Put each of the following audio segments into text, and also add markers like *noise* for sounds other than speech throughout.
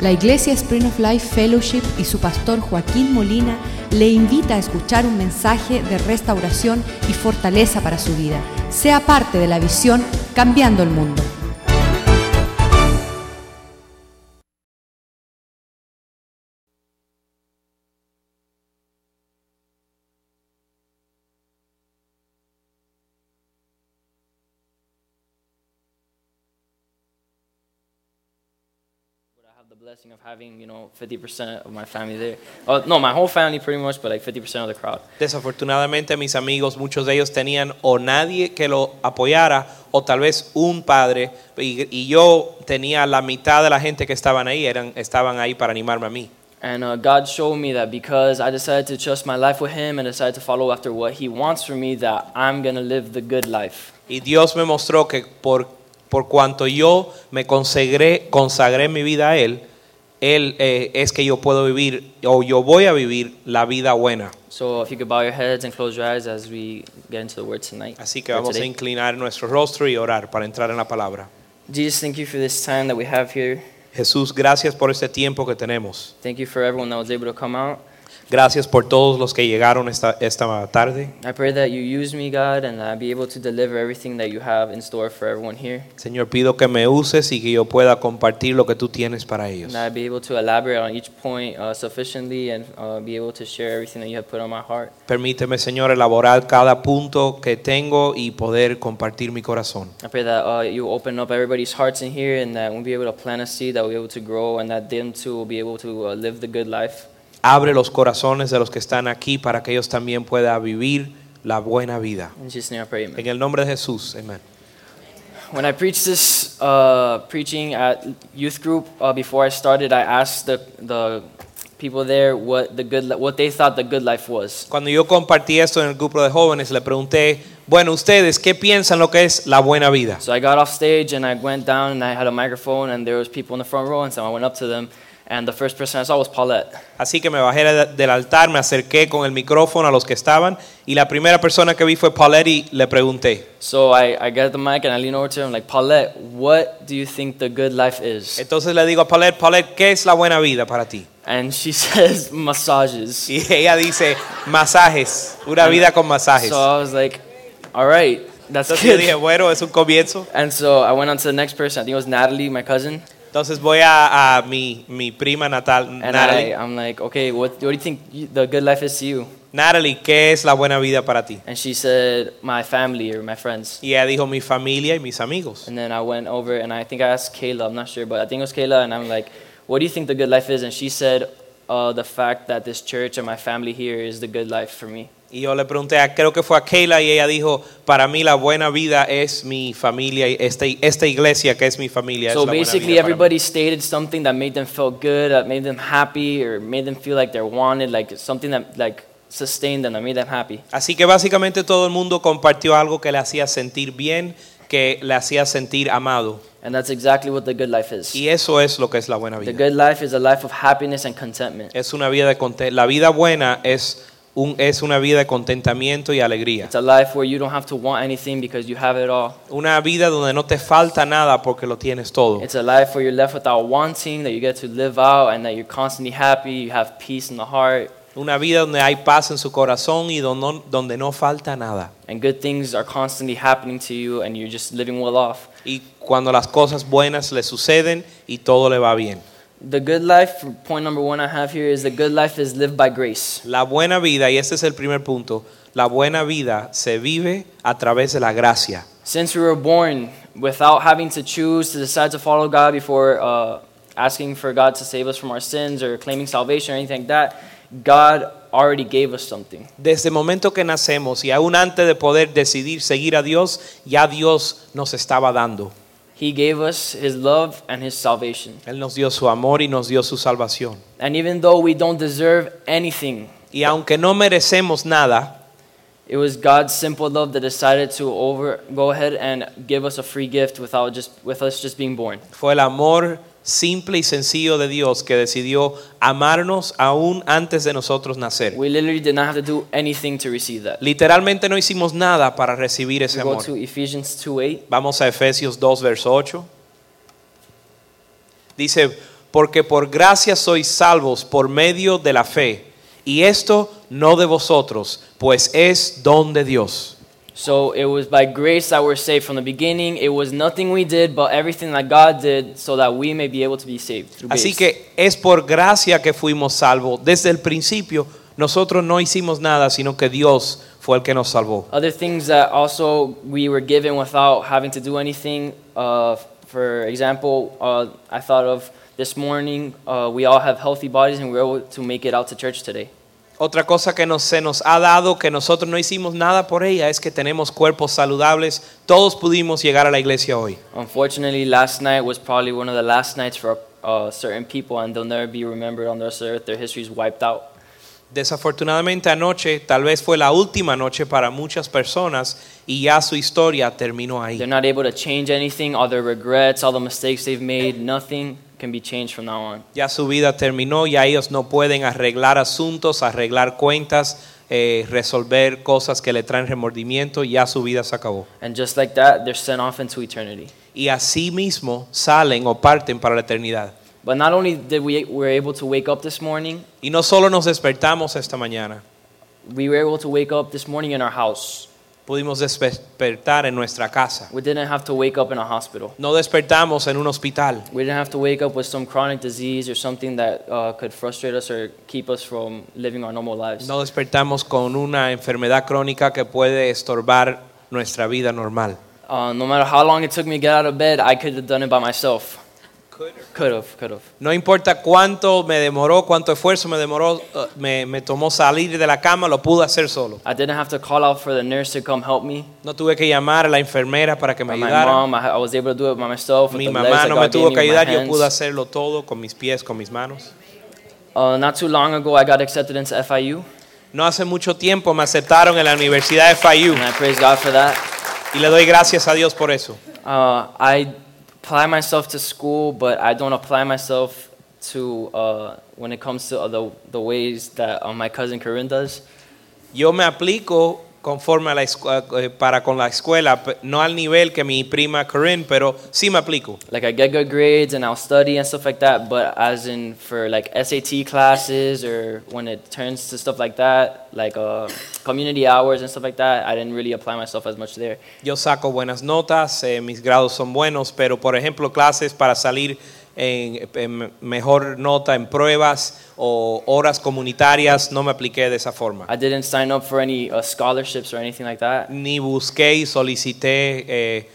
La Iglesia Spring of Life Fellowship y su pastor Joaquín Molina le invita a escuchar un mensaje de restauración y fortaleza para su vida. Sea parte de la visión Cambiando el Mundo. Blessing of having, you know, 50% of my family there. Oh, no, my whole family pretty much, but like 50% of the crowd. Desafortunadamente mis amigos, muchos de ellos tenían o nadie que lo apoyara o tal vez un padre y, y yo tenía la mitad de la gente que estaban ahí, eran, estaban ahí para animarme a mí. And uh, God showed me that because I decided to trust my life with Him and decided to follow after what He wants from me, that I'm going to live the good life. Y Dios me mostró que por, por cuanto yo me consagré, consagré mi vida a Él, Él eh, es que yo puedo vivir o yo voy a vivir la vida buena. So if you could bow your heads and close your eyes as we get into the Word tonight. Así que vamos a inclinar nuestro rostro y orar para entrar en la palabra. Jesus, thank you for this time that we have here. Jesús, gracias por este tiempo que tenemos. Thank you for everyone that was able to come out. Gracias por todos los que llegaron esta, esta tarde. I pray that you use me, God, and that I be able to deliver everything that you have in store for everyone here. Señor, pido que me uses y que yo pueda compartir lo que tú tienes para ellos. And that I be able to elaborate on each point uh, sufficiently and uh, be able to share everything that you have put on my heart. Permíteme, Señor, elaborar cada punto que tengo y poder compartir mi corazón. I pray that uh, you open up everybody's hearts in here and that we'll be able to plant a seed, that we'll be able to grow, and that them too will be able to live the good life. Abre los corazones de los que están aquí para que ellos también puedan vivir la buena vida. In Jesus' name I pray, amen. En el nombre de Jesús, amén. When I preached this uh, preaching at youth group uh, before I started, I asked the, the people there what the good what they thought the good life was. Cuando yo compartí esto en el grupo de jóvenes, le pregunté, bueno, ustedes, ¿qué piensan lo que es la buena vida? So I got off stage and I went down and I had a microphone and there was people in the front row and so I went up to them and the first person I saw was Paulette. Así que me bajé del altar, me acerqué con el micrófono a los que estaban y la primera persona que vi fue Paulette y le pregunté. So I, I get the mic and I lean over to her and I'm like, Paulette, what do you think the good life is? Entonces le digo a Paulette, Paulette, ¿qué es la buena vida para ti? And she *laughs* says massages. Y ella dice, masajes, una vida con masajes. So I was like, all right, that's Entonces yo dije, good. bueno, es un comienzo. And so I went on to the next person. I think it was Natalie, my cousin. Entonces voy a, a mi, mi prima natal, And Natalie. I, I'm like, okay, what, what do you think you- the good life is to you? Natalie, ¿qué es la buena vida para ti? And she said, my family or my friends. Y ella dijo, mi familia y mis amigos. And then I went over and I think I asked Kayla, I'm not sure, but I think it was Kayla, and I'm like, what do you think the good life is? And she said, uh, the fact that this church and my family here is the good life for me. Y yo le pregunté, a- creo que fue a Kayla y ella dijo, para mí la buena vida es mi familia y esta, esta iglesia que es mi familia. es So buena basically, vida everybody stated something that made them feel good, that made them happy, or made them feel like they're wanted, like something that like sustained them, that made them happy. Así que básicamente todo el mundo compartió algo que le hacía sentir bien, que le hacía sentir amado. And that's exactly what the good life is. Y eso es lo que es la buena The vida. good life is a life of happiness and contentment. Es una vida de la vida buena es un es una vida de contentamiento y alegría. It's a life where you don't have to want anything because you have it all. Una vida donde no te falta nada porque lo tienes todo. It's a life where you're left without wanting, that you get to live out, and that you're constantly happy, you have peace in the heart, Una vida donde hay paz en su corazón y donde no, donde no falta nada. and good things are constantly happening to you, and you're just living well off. Y cuando las cosas buenas le suceden y todo le va bien. The good life, point number one I have here, is the good life is lived by grace. La buena vida, y este es el primer punto, la buena vida se vive a través de la gracia. Since we were born without having to choose to decide to follow God before uh, asking for God to save us from our sins or claiming salvation or anything like that, God already gave us something. Desde el momento que nacemos y aún antes de poder decidir seguir a Dios, ya Dios nos estaba dando. He gave us His love and His salvation. Él nos dio su amor y nos dio su salvación. And even though we don't deserve anything, Y aunque no merecemos nada, it was God's simple love that decided to over go ahead and give us a free gift without just with us just being born. fue el amor simple y sencillo de Dios que decidió amarnos aún antes de nosotros nacer. We literally did not have to do anything to receive that. Literalmente no hicimos nada para recibir ese We go amor. to Ephesians 2:8. Vamos a Efesios 2, verso 8. Dice, porque por gracia sois salvos por medio de la fe, y esto no de vosotros, pues es don de Dios. So it was by grace that we're saved from the beginning. It was nothing we did, but everything that God did so that we may be able to be saved. through Así grace. que es por gracia que fuimos salvos. Desde el principio nosotros no hicimos nada, sino que Dios fue el que nos salvó. Other things that also we were given without having to do anything. Uh, for example, uh, I thought of this morning, uh, we all have healthy bodies and we're able to make it out to church today. Otra cosa que nos, se nos ha dado, que nosotros no hicimos nada por ella, es que tenemos cuerpos saludables. Todos pudimos llegar a la iglesia hoy. Unfortunately, last night was probably one of the last nights for uh, certain people, and they'll never be remembered on the earth. Their history is wiped out. Desafortunadamente anoche tal vez fue la última noche para muchas personas y ya su historia terminó ahí. They're not able to change anything, all their regrets, all the mistakes they've made, nothing can be changed from now on. Ya su vida terminó, ya ellos no pueden arreglar asuntos, arreglar cuentas, eh, resolver cosas que le traen remordimiento, ya su vida se acabó. And just like that, they're sent off into eternity. Y así mismo salen o parten para la eternidad. But not only did we were able to wake up this morning, Y no solo nos despertamos esta mañana, we were able to wake up this morning in our house. Pudimos despertar en nuestra casa. We didn't have to wake up in a hospital. No despertamos en un hospital. We didn't have to wake up with some chronic disease or something that uh, could frustrate us or keep us from living our normal lives. No despertamos con una enfermedad crónica que puede estorbar nuestra vida normal. Uh, no matter how long it took me to get out of bed, I could have done it by myself. Could have, could have. No importa cuánto me demoró, cuánto esfuerzo me demoró, uh, me, me tomó salir de la cama, lo pude hacer solo. I didn't have to call out for the nurse to come help me. No tuve que llamar a la enfermera para que me By my ayudara. mom, I, I was able to do it by myself Mi mamá no me tuvo que ayudar, yo pude hacerlo todo con mis pies, con mis manos. Uh, not too long ago, I got accepted into FIU, No hace mucho tiempo me aceptaron en la Universidad de FIU and I praise God for that. y le doy gracias a Dios por eso. Uh, I apply myself to school, but I don't apply myself to uh, when it comes to the, the ways that uh, my cousin Corinne does. Yo me aplico conforme a la escu- eh, para con la escuela, no al nivel que mi prima Corinne, pero sí me aplico. Like I get good grades and I'll study and stuff like that, but as in for like SAT classes or when it turns to stuff like that, like uh, community hours and stuff like that, I didn't really apply myself as much there. Yo saco buenas notas, eh, mis grados son buenos, pero por ejemplo clases para salir en, en mejor nota en pruebas o horas comunitarias no me apliqué de esa forma. I didn't sign up for any uh, scholarships or anything like that, Ni busqué y solicité eh,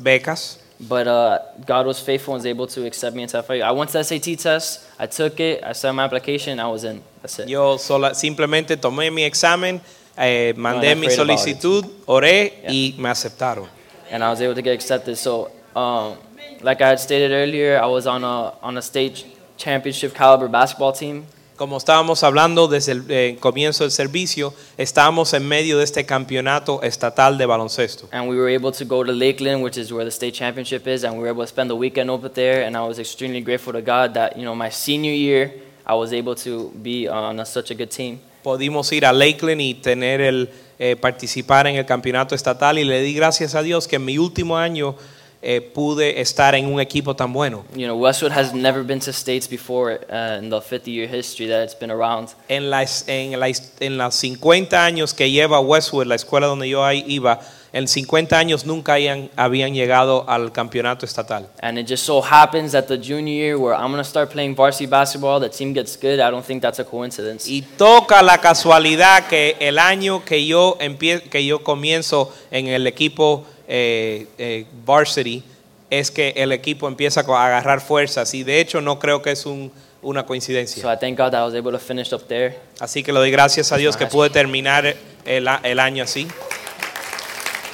becas, but uh, God was faithful and was able to accept me into FIU. I went to the SAT test, I took it, I sent my application, I was in. That's it. yo sola, simplemente tomé mi examen, eh, mandé mi solicitud, oré y me aceptaron. and I was able to get accepted. So, um, like I had stated earlier, I was on a on a state championship caliber basketball team, Como estábamos hablando desde el eh, comienzo del servicio, estábamos en medio de este campeonato estatal de baloncesto. and we were able to go to Lakeland, which is where the state championship is, and we were able to spend the weekend over there. And I was extremely grateful to God that you know my senior year, I was able to be on a, such a good team. Pudimos ir a Lakeland y tener el eh, participar en el campeonato estatal y le di gracias a Dios que en mi último año eh, pude estar en un equipo tan bueno. You know, Westwood has never been to states before uh, in the 50-year history that it's been around. En, las en, la, en los 50 años que lleva Westwood, la escuela donde yo iba, en 50 años nunca hayan- habían llegado al campeonato estatal. And it just so happens that the junior year where I'm going to start playing varsity basketball, the team gets good. I don't think that's a coincidence. Y toca la casualidad que el año que yo, empie- que yo comienzo en el equipo eh, eh, varsity es que el equipo empieza a agarrar fuerzas y de hecho no creo que es un- una So coincidencia. I thank God that I was able to finish up there. Así que le doy gracias a Dios que pude terminar el, el año así.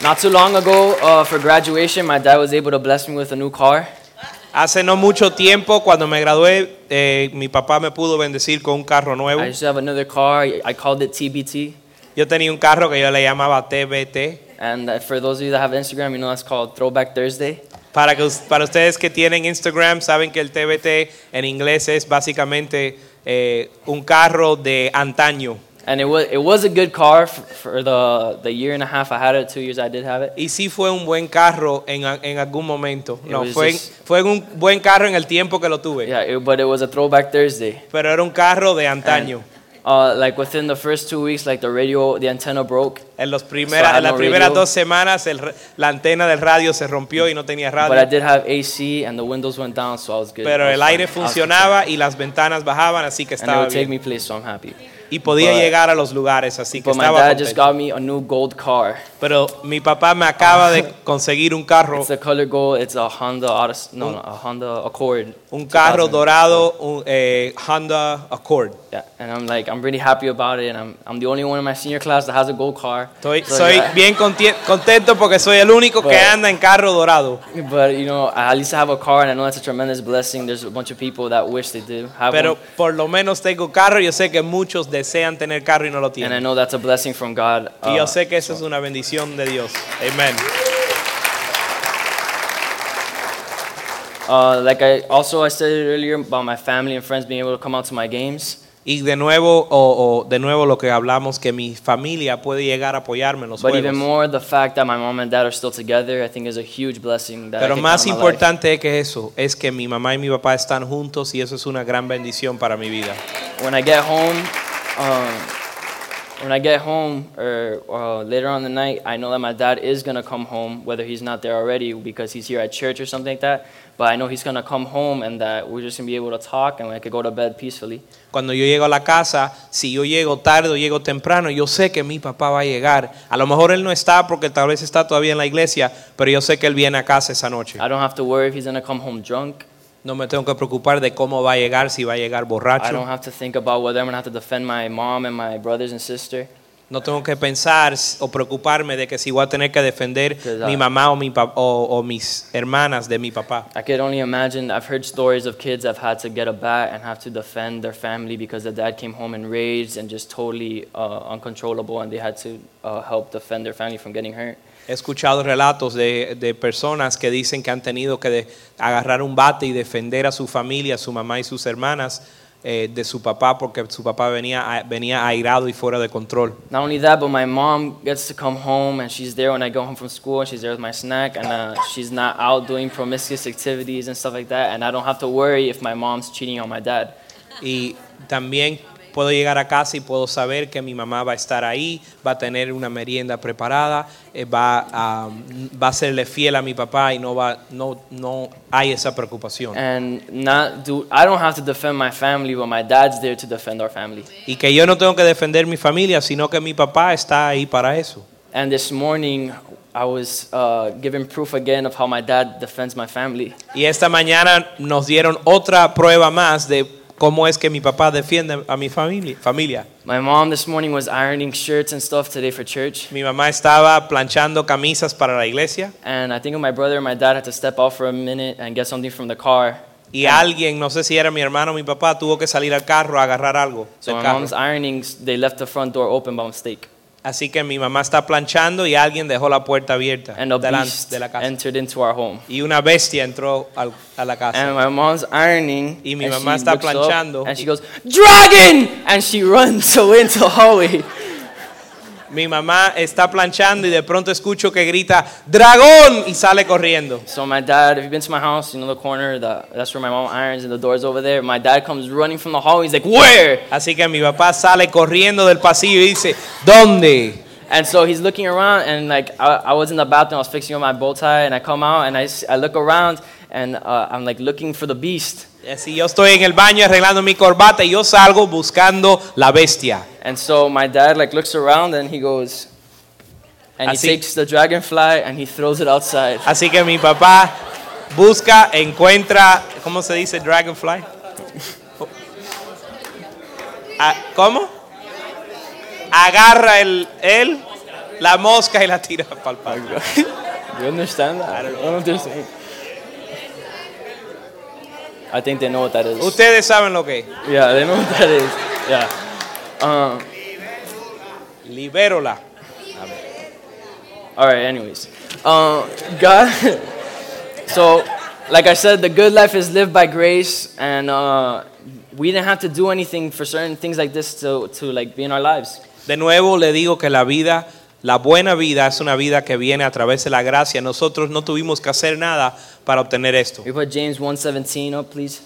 Not too long ago, uh, for graduation, my dad was able to bless me with a new car. Hace no mucho tiempo, cuando me gradué, eh, mi papá me pudo bendecir con un carro nuevo. I used to have another car. I called it TBT. Yo tenía un carro que yo le llamaba TBT. And uh, for those of you that have Instagram, you know that's called Throwback Thursday. Para, que, para ustedes que tienen Instagram, saben que el TBT en inglés es básicamente eh, un carro de antaño. And it was it was a good car f- for the the year and a half I had it, two years I did have it. Y sí fue un buen carro en, a- en algún momento. It No, was fue, just- fue un buen carro en el tiempo que lo tuve. Yeah, it, but it was a throwback Thursday. Pero era un carro de antaño. Uh, like within the first two weeks, like the radio, the antenna broke. En, los So I primeras, had en las no primeras radio. dos semanas el la antena del radio se rompió y no tenía But I radio. did have AC and the windows went down, so I was good. Pero el aire funcionaba y las ventanas bajaban, así que And estaba take me so I'm happy. Y podía But- llegar a los lugares, así que But my estaba dad just contento. got me a new gold car. Pero mi papá me acaba de *laughs* conseguir un carro, It's the color gold. It's a Honda Odyssey, no, no, a Honda Accord. un carro 2000. dorado, un eh, Honda Accord. Yeah, and I'm like, I'm really happy about it. And I'm, I'm the only one in my senior class that has a gold car. Estoy, So, soy yeah. bien contento porque soy el único que But- anda en carro dorado. But you know, at least I have a car, and I know that's a tremendous blessing. There's a bunch of people that wish they did have Pero one, por lo menos tengo carro. Yo sé que muchos desean tener carro y no lo and I tienen. know that's a blessing from God. Y Uh, yo sé que eso es una bendición de Dios. Amén. uh, like I also I said earlier about my family and friends being able to come out to my games. Y de nuevo, o, o de nuevo lo que hablamos, que mi familia puede llegar a apoyarme en los But juegos. even more, the fact that my mom and dad are still together, I think is a huge blessing. That I Pero can más importante que eso es que mi mamá y mi papá están juntos y eso es una gran bendición para mi vida. when I get home, um, when I get home or, or later on the night, I know that my dad is gonna come home, whether he's not there already because he's here at church or something like that. But I know he's gonna come home and that we're just gonna be able to talk and I could go to bed peacefully. Cuando yo llego a la casa, si yo llego tarde o llego temprano, yo sé que mi papá va a llegar. A lo mejor él no está porque tal vez está todavía en la iglesia, pero yo sé que él viene a casa esa noche. I don't have to worry if he's gonna come home drunk. No me tengo que preocupar de cómo va a llegar, si va a llegar I don't borracho. have to think about whether I'm gonna have to defend my mom and my brothers and sister. No tengo que pensar s- o preocuparme de que si voy a tener que defender Because I- mi mamá o, mi pa- o, o mis hermanas de mi papá. I could only imagine. I've heard stories of kids that have had to get a bat and have to defend their family because the dad came home enraged and just totally uh, uncontrollable, and they had to uh, help defend their family from getting hurt. He escuchado relatos de, de personas que dicen que han tenido que de- agarrar un bate y defender a su familia, a su mamá y sus hermanas eh, de su papá porque su papá venía, a- venía airado y fuera de control. Not only that, but my mom gets to come home and she's there when I go home from school and she's there with my snack and uh, she's not out doing promiscuous activities and stuff like that. And I don't have to worry if my mom's cheating on my dad. Y también puedo llegar a casa y puedo saber que mi mamá va a estar ahí, va a tener una merienda preparada, eh, va, a, va a serle fiel a mi papá y no, va, no, no hay esa preocupación. And not do I don't have to defend my family, but my dad's there to defend our family. Y que yo no tengo que defender mi familia, sino que mi papá está ahí para eso. And this morning, I was uh, given proof again of how my dad defends my family. Y esta mañana nos dieron otra prueba más de cómo es que mi papá defiende a mi familia. familia. My mom this morning was ironing shirts and stuff today for church. Mi mamá estaba planchando camisas para la iglesia And I think my brother and my dad had to step out for a minute and get something from the car. y alguien, no sé si era mi hermano o mi papá, tuvo que salir al carro a agarrar algo So my carro. mom's ironing, they left the front door open by mistake. Así que mi mamá está planchando y alguien dejó la puerta abierta And a delante beast de la casa. entered into our home. Y una bestia entró al- a la casa. And my mom's ironing. Y mi and mamá she está looks up planchando. And she goes, Dragon! And she *laughs* runs away into the hallway. Mi mamá está planchando y de pronto escucho que grita ¡Dragón! y sale corriendo. So my dad, if you've been to my house, you know the corner, the, that's where my mom irons and the door's over there. My dad comes running from the hall. He's like, where? Así que mi papá sale corriendo del pasillo y dice ¿Dónde? And so he's looking around and like, I, I was in the bathroom, I was fixing up my bow tie and I come out and I, I look around and uh, I'm like looking for the beast. Así yo estoy en el baño arreglando mi corbata y yo salgo buscando la bestia. And so my dad like looks around and he goes, and he Así- takes the dragonfly and he throws it outside. Así que mi papá busca, encuentra, ¿cómo se dice dragonfly? Ah, ¿Cómo? Agarra el, él, la mosca y la tira para el patio. *laughs* You understand that? I don't know what they're saying. I think they know what that is. Ustedes saben lo que es. Yeah, they know what that is. Yeah. Um, Libérola. all right. Anyways, um, God. *laughs* so, like I said, the good life is lived by grace, and uh, we didn't have to do anything for certain things like this to, to like be in our lives. De nuevo le digo que la vida, la buena vida es una vida que viene a través de la gracia. Nosotros no tuvimos que hacer nada para obtener esto. We put James 1:17 up, please.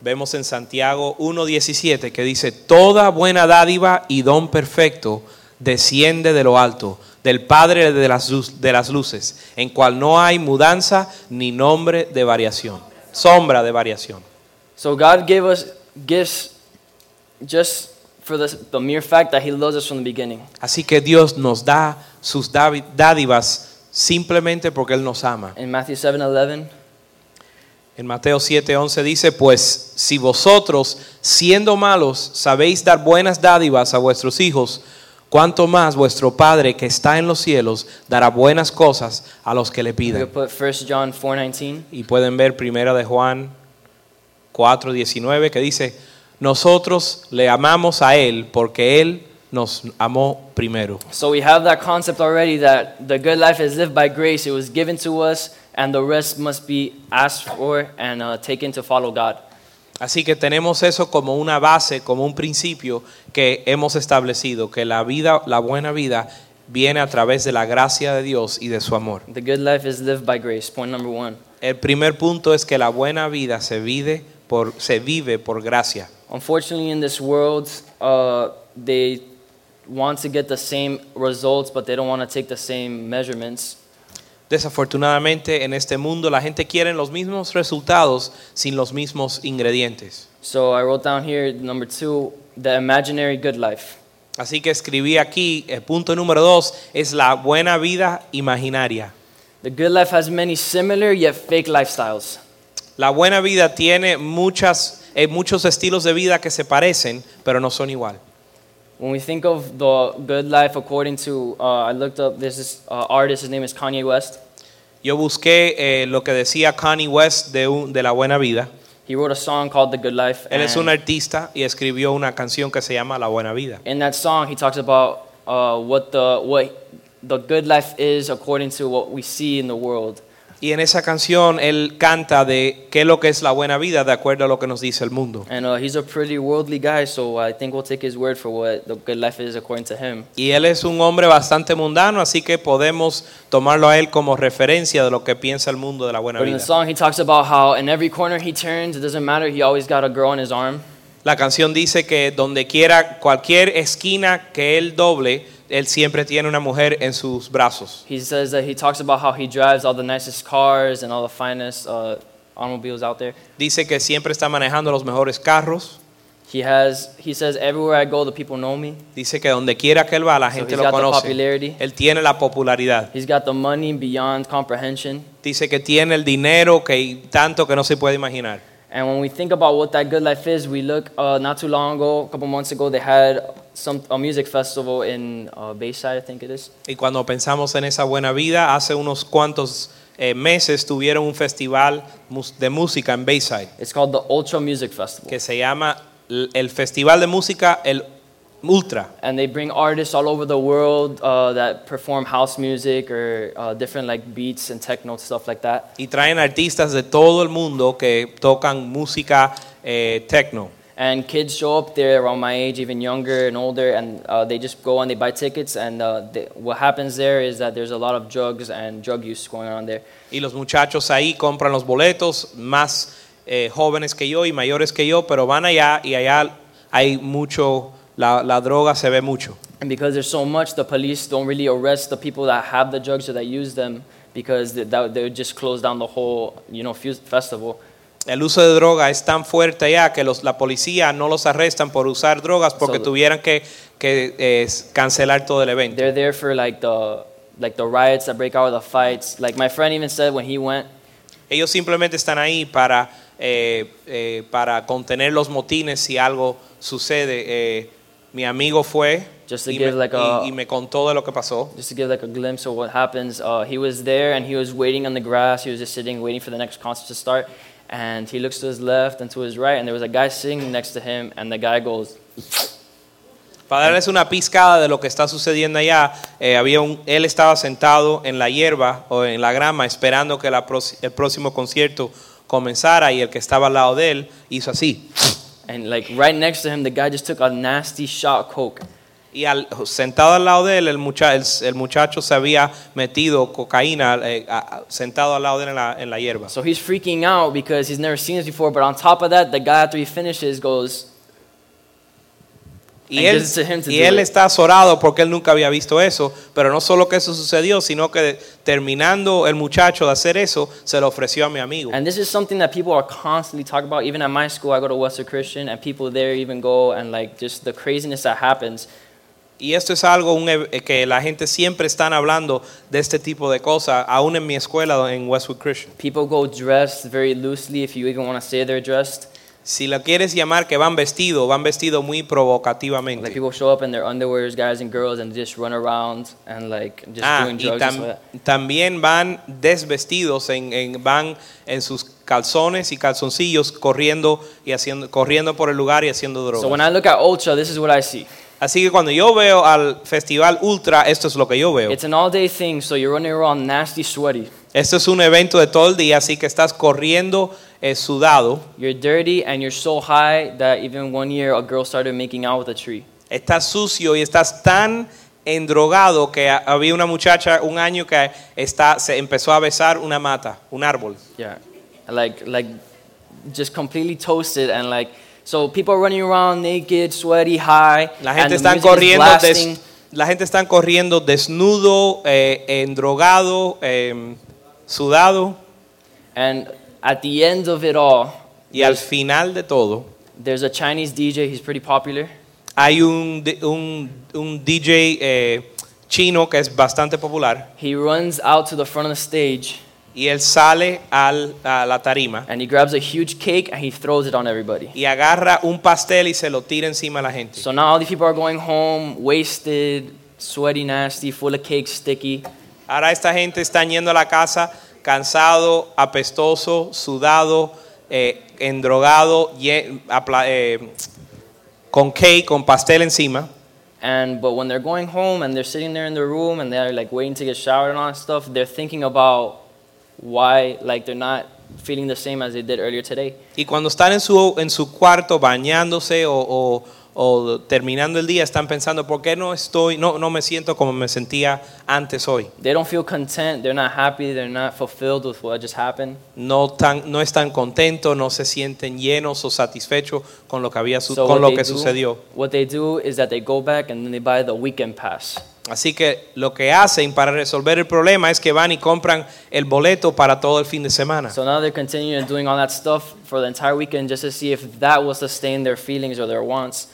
Vemos en Santiago 1.17 que dice, toda buena dádiva y don perfecto desciende de lo alto, del Padre de las, de las luces, en cual no hay mudanza ni nombre de variación, sombra de variación. So God gave us gifts just for the, the mere fact that He loves us from the beginning. Así que Dios nos da sus dádivas simplemente porque Él nos ama. In Matthew 7:11, En Mateo 7:11 dice, pues si vosotros, siendo malos, sabéis dar buenas dádivas a vuestros hijos, cuánto más vuestro Padre que está en los cielos dará buenas cosas a los que le pidan. could put 1 John 4:19. Y pueden ver primera de Juan 4:19 que dice, nosotros le amamos a Él porque Él nos amó primero. So we have that concept already that the good life is lived by grace. It was given to us, and the rest must be asked for and uh, taken to follow God. Así que tenemos eso como una base, como un principio que hemos establecido, que la vida, la buena vida viene a través de la gracia de Dios y de su amor. The good life is lived by grace. Point number one. El primer punto es que la buena vida se vive por, se vive por gracia. Unfortunately, in this world, uh, they want to get the same results, but they don't want to take the same measurements. Desafortunadamente en este mundo la gente quiere los mismos resultados sin los mismos ingredientes. So I wrote down here number two, the imaginary good life. Así que escribí aquí, el punto número dos es la buena vida imaginaria. The good life has many similar yet fake lifestyles. La buena vida tiene muchas, eh, muchos estilos de vida que se parecen, pero no son igual. When we think of the good life, according to, uh, I looked up, there's this uh, artist, his name is Kanye West. Yo busqué eh, lo que decía Kanye West de, un- de la buena vida. He wrote a song called The Good Life. Él es un artista y escribió una canción que se llama La Buena Vida. in that song, he talks about uh, what, the, what the good life is according to what we see in the world. Y en esa canción él canta de qué es lo que es la buena vida de acuerdo a lo que nos dice el mundo. And uh, he's a pretty worldly guy, so I think we'll take his word for what the good life is according to him. Y él es un hombre bastante mundano, así que podemos tomarlo a él como referencia de lo que piensa el mundo de la buena But in the vida. song, he talks about how in every corner he turns, it doesn't matter, he always got a girl on his arm. La canción dice que donde quiera, cualquier esquina que él doble, él siempre tiene una mujer en sus brazos. He says that he talks about how he drives all the nicest cars and all the finest uh, automobiles out there. Dice que siempre está manejando los mejores carros. He has, he says, everywhere I go, the people know me. Dice que donde quiera que él va, la So gente he's lo conoce. Él tiene la popularidad. He's got the money beyond comprehension. Dice que tiene el dinero que tanto que no se puede imaginar. And when we think about what that good life is, we look uh, not too long ago, a couple months ago, they had some a music festival in uh, Bayside, I think it is. Y cuando pensamos en esa buena vida, hace unos cuantos eh, meses tuvieron un festival mus- de música en Bayside It's called the Ultra Music Festival. que se llama l- el Festival de Música El Ultra. And they bring artists all over the world uh, that perform house music or uh, different like beats and techno stuff like that. Y traen artistas de todo el mundo que tocan música eh, techno. And kids show up there around my age, even younger and older, and uh, they just go and they buy tickets. And uh, they, what happens there is that there's a lot of drugs and drug use going on there. Y los muchachos ahí compran los boletos, más eh, jóvenes que yo y mayores que yo, pero van allá y allá hay mucho, la, la droga se ve mucho. And because there's so much, the police don't really arrest the people that have the drugs or that use them because they, that, they would just close down the whole, you know, fus- festival. El uso de droga es tan fuerte allá que los, la policía no los arrestan por usar drogas porque So- tuvieran que, que eh, cancelar todo el evento. They're there for like the, like the riots that break out or the fights. Like my friend even said when he went, Ellos simplemente están ahí para, eh, eh, para contener los motines si algo sucede. Eh, mi amigo fue Just to y, give me, like a- y- y me contó de lo que pasó. just to give like a glimpse of what happens, uh, he was there and he was waiting on the grass. He was just sitting, waiting for the next concert to start. And he looks to his left and to his right, and there was a guy sitting next to him, and the guy goes, Para darles una pizcada de lo que está sucediendo allá, eh, había un, él estaba sentado en la hierba o en la grama esperando que la prox- el próximo concierto comenzara y el que estaba al lado de él hizo así. And like right next to him, the guy just took a nasty shot coke. Y al, sentado al lado de él, el, mucha- el, el muchacho se había metido cocaína eh, a- sentado al lado de él en la, en la hierba. So he's freaking out because he's never seen this before. But on top of that, the guy after he finishes goes, Y And él, y está azorado porque él nunca había visto eso. Pero no solo que eso sucedió, sino que terminando el muchacho de hacer eso, se lo ofreció a mi amigo. and this is something that people are constantly talking about. Even at my school, I go to Western Christian, and people there even go and like just the craziness that happens. Y esto es algo que la gente siempre están hablando de este tipo de cosas, aún en mi escuela en Westwood Christian. People go dressed very loosely, if you even want to say they're dressed. Si la quieres llamar que van vestidos, van vestidos muy Like provocativamente. people show up in their underwears, guys and girls, and just run around and like just Ah, doing y drugs. and tam- también van desvestidos, en, en- van en sus calzones y calzoncillos corriendo y haciendo, corriendo por el lugar y haciendo So when drogas. I look at Ultra, this is what I see. Así que cuando yo veo al festival Ultra, esto es lo que yo veo. It's an all-day thing, so you're running around nasty, sweaty. Esto es un evento de todo el día, así que estás corriendo eh, sudado, You're dirty, and you're so high that even one year a girl started making out with a tree. estás sucio y estás tan endrogado que ha- había una muchacha un año que está, se empezó a besar una mata, un árbol. Yeah, like like just completely toasted and like so people are running around naked, sweaty, high. La gente the está music is corriendo, des- la gente está corriendo desnudo, eh, endrogado, eh, sudado and at the end of it all, y al final de todo there's a Chinese DJ. He's pretty popular. hay un, un, un DJ eh, chino que es bastante popular He runs out to the front of the stage y él sale al- a la tarima and he grabs a huge cake and he throws it on everybody. y agarra un pastel y se lo tira encima a la gente. So now all these people are going home wasted, sweaty, nasty, full of cake, sticky. Ahora esta gente está yendo a la casa cansado, apestoso, sudado, eh, endrogado, ye- apla- eh, con cake, con pastel encima. And but when they're going home and they're sitting there in their room and they're like waiting to get showered and all that stuff, they're thinking about why like they're not feeling the same as they did earlier today. Y cuando están en su, en su cuarto bañándose o, o- o terminando el día, están pensando, ¿por qué no, estoy, no, no me siento como me sentía antes hoy? They don't feel content, they're not happy, they're not fulfilled with what just happened. No, tan, no están contentos, no se sienten llenos o satisfechos con lo que, había So con lo que do- sucedió. What they do is that they go back and then they buy the weekend pass. Así que lo que hacen para resolver el problema es que van y compran el boleto para todo el fin de semana. So now they're continuing doing all that stuff for the entire weekend just to see if that will sustain their feelings or their wants.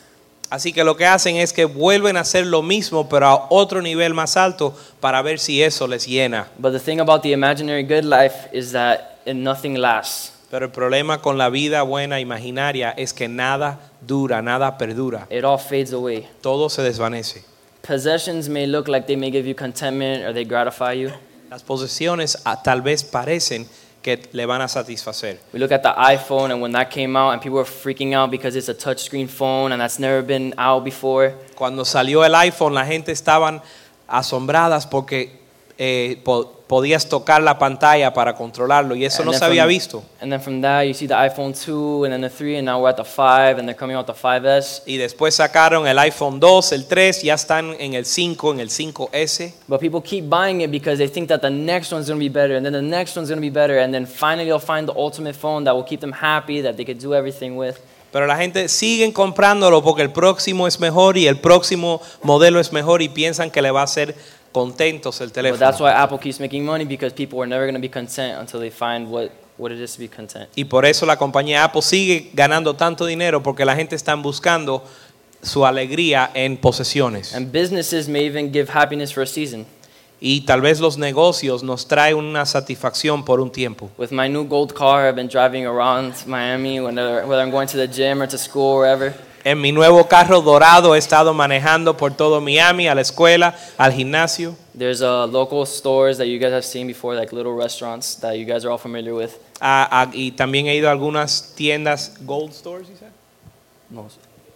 Así que lo que hacen es que vuelven a hacer lo mismo, pero a otro nivel más alto, para ver si eso les llena. But the thing about the imaginary good life is that nothing lasts. Pero el problema con la vida buena imaginaria es que nada dura, nada perdura. It all fades away. Todo se desvanece. Possessions may look like they may give you contentment or they gratify you. Las posesiones ah, tal vez parecen que le van a satisfacer. We look at the iPhone, and when that came out, and people were freaking out because it's a touchscreen phone and that's never been out before. Cuando salió el iPhone, la gente estaban asombradas porque eh, po- podías tocar la pantalla para controlarlo y eso And no se había from- visto. And then from that, you see the iPhone 2, and then the 3, and now we're at the 5, and they're coming out the 5S. Y después sacaron el iPhone 2, el 3, ya están en el 5, en el 5S. But people keep buying it because they think that the next one's gonna be better, and then the next one's gonna be better, and then finally they'll find the ultimate phone that will keep them happy, that they could do everything with. Pero la gente sigue comprándolo porque el próximo es mejor y el próximo modelo es mejor y piensan que le va a hacer contentos el But that's teléfono. why Apple keeps making money because people are never gonna be content until they find what, what it is to be content. Y por eso la compañía Apple sigue ganando tanto dinero porque la gente está buscando su alegría en posesiones. And businesses may even give happiness for a season. Y tal vez los negocios nos traen una satisfacción por un tiempo. With my new gold car, I've been driving around Miami whenever, whether I'm going to the gym or to school, wherever. En mi nuevo carro dorado he estado manejando por todo Miami, a la escuela, al gimnasio. There's uh, local stores that you guys have seen before, like little restaurants that you guys are all familiar with. a- a- y también he ido a algunas tiendas, gold stores, you said?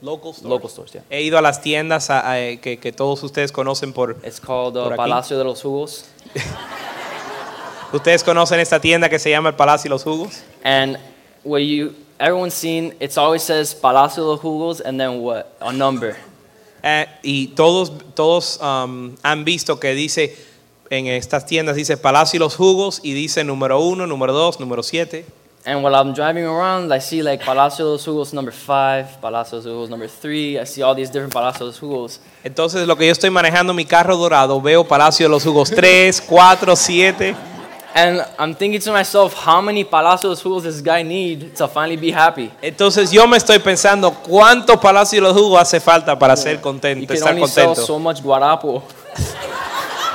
Local stores. Local stores, yeah. He ido a las tiendas a- a- que, que todos ustedes conocen por... It's called uh, Por. Palacio de los Jugos. *laughs* Ustedes conocen esta tienda que se llama el Palacio y los Jugos. And what you everyone's seen, it's always says Palacio de los Jugos and then what? A number. Eh, y todos, todos um, han visto que dice en estas tiendas dice Palacio y los Jugos y dice número uno, número dos, número siete. And while I'm driving around, I see like Palacio de los Jugos number five, Palacio de los Jugos number three. I see all these different Palacio de los Jugos. Entonces lo que yo estoy manejando mi carro dorado, veo Palacio de los Jugos 3, 4, 7. And I'm thinking to myself, how many Palacio de Jugos does this guy need to finally be happy? Entonces yo me estoy pensando cuánto Palacio de los Jugos hace falta para ser You contento, can estar only sell contento. so much guarapo.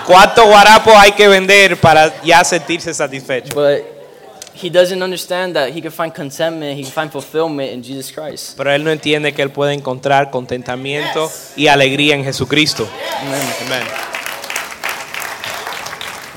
¿Cuánto guarapo hay que vender para ya sentirse satisfecho? But he doesn't understand that he can find contentment, he can find fulfillment in Jesus Christ. Pero él no entiende que él puede encontrar contentamiento y alegría en Jesucristo. Amen. Amén.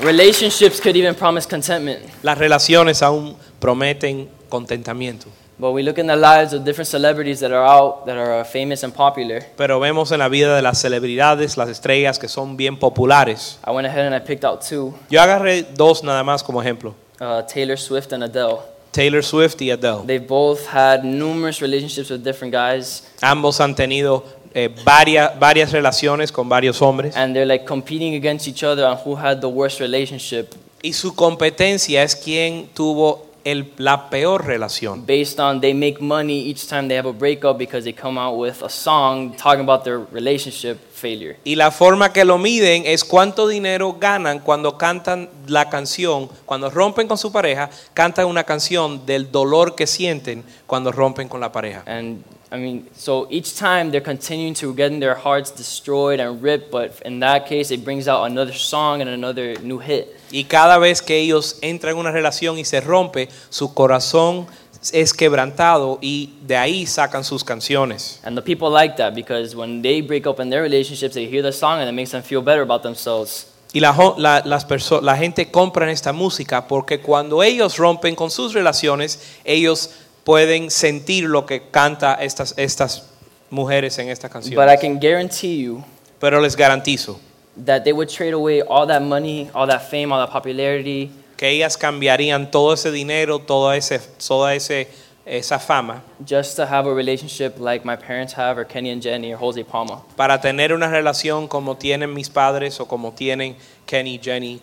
Relationships could even promise contentment. Las relaciones aún prometen contentamiento. But we look in the lives of different celebrities that are out, that are uh, famous and popular. Pero vemos en la vida de las celebridades, las estrellas que son bien populares. I went ahead and I picked out two Yo agarré dos nada más como ejemplo. uh, Taylor Swift and Adele. Taylor Swift y Adele. They've both had numerous relationships with different guys, Ambos han tenido eh, varias, varias relaciones con varios hombres. and they're like competing against each other on who had the worst relationship Y su competencia es quien tuvo el- la peor relación. based on they make money each time they have a breakup because they come out with a song talking about their relationship failure. Y la forma que lo miden es cuánto dinero ganan cuando cantan la canción, cuando rompen con su pareja, cantan una canción del dolor que sienten cuando rompen con la pareja. And I mean, so each time they're continuing to getting their hearts destroyed and ripped, but in that case, it brings out another song and another new hit. Y cada vez que ellos entran en una relación y se rompe, su corazón es quebrantado y de ahí sacan sus canciones. And the people like that because when they break up in their relationships, they hear the song and it makes them feel better about themselves. Y la, la- las la gente compra esta música porque cuando ellos rompen con sus relaciones, ellos pueden sentir lo que canta estas, estas mujeres en esta canción. But I can guarantee you Pero les garantizo that they would trade away all that money, all that fame, all that popularity, que ellas cambiarían todo ese dinero, toda, ese, toda ese, esa fama, just to have a relationship like my parents have, or Kenny and Jenny, or Jose Palma. para tener una relación como tienen mis padres o como tienen Kenny y Jenny.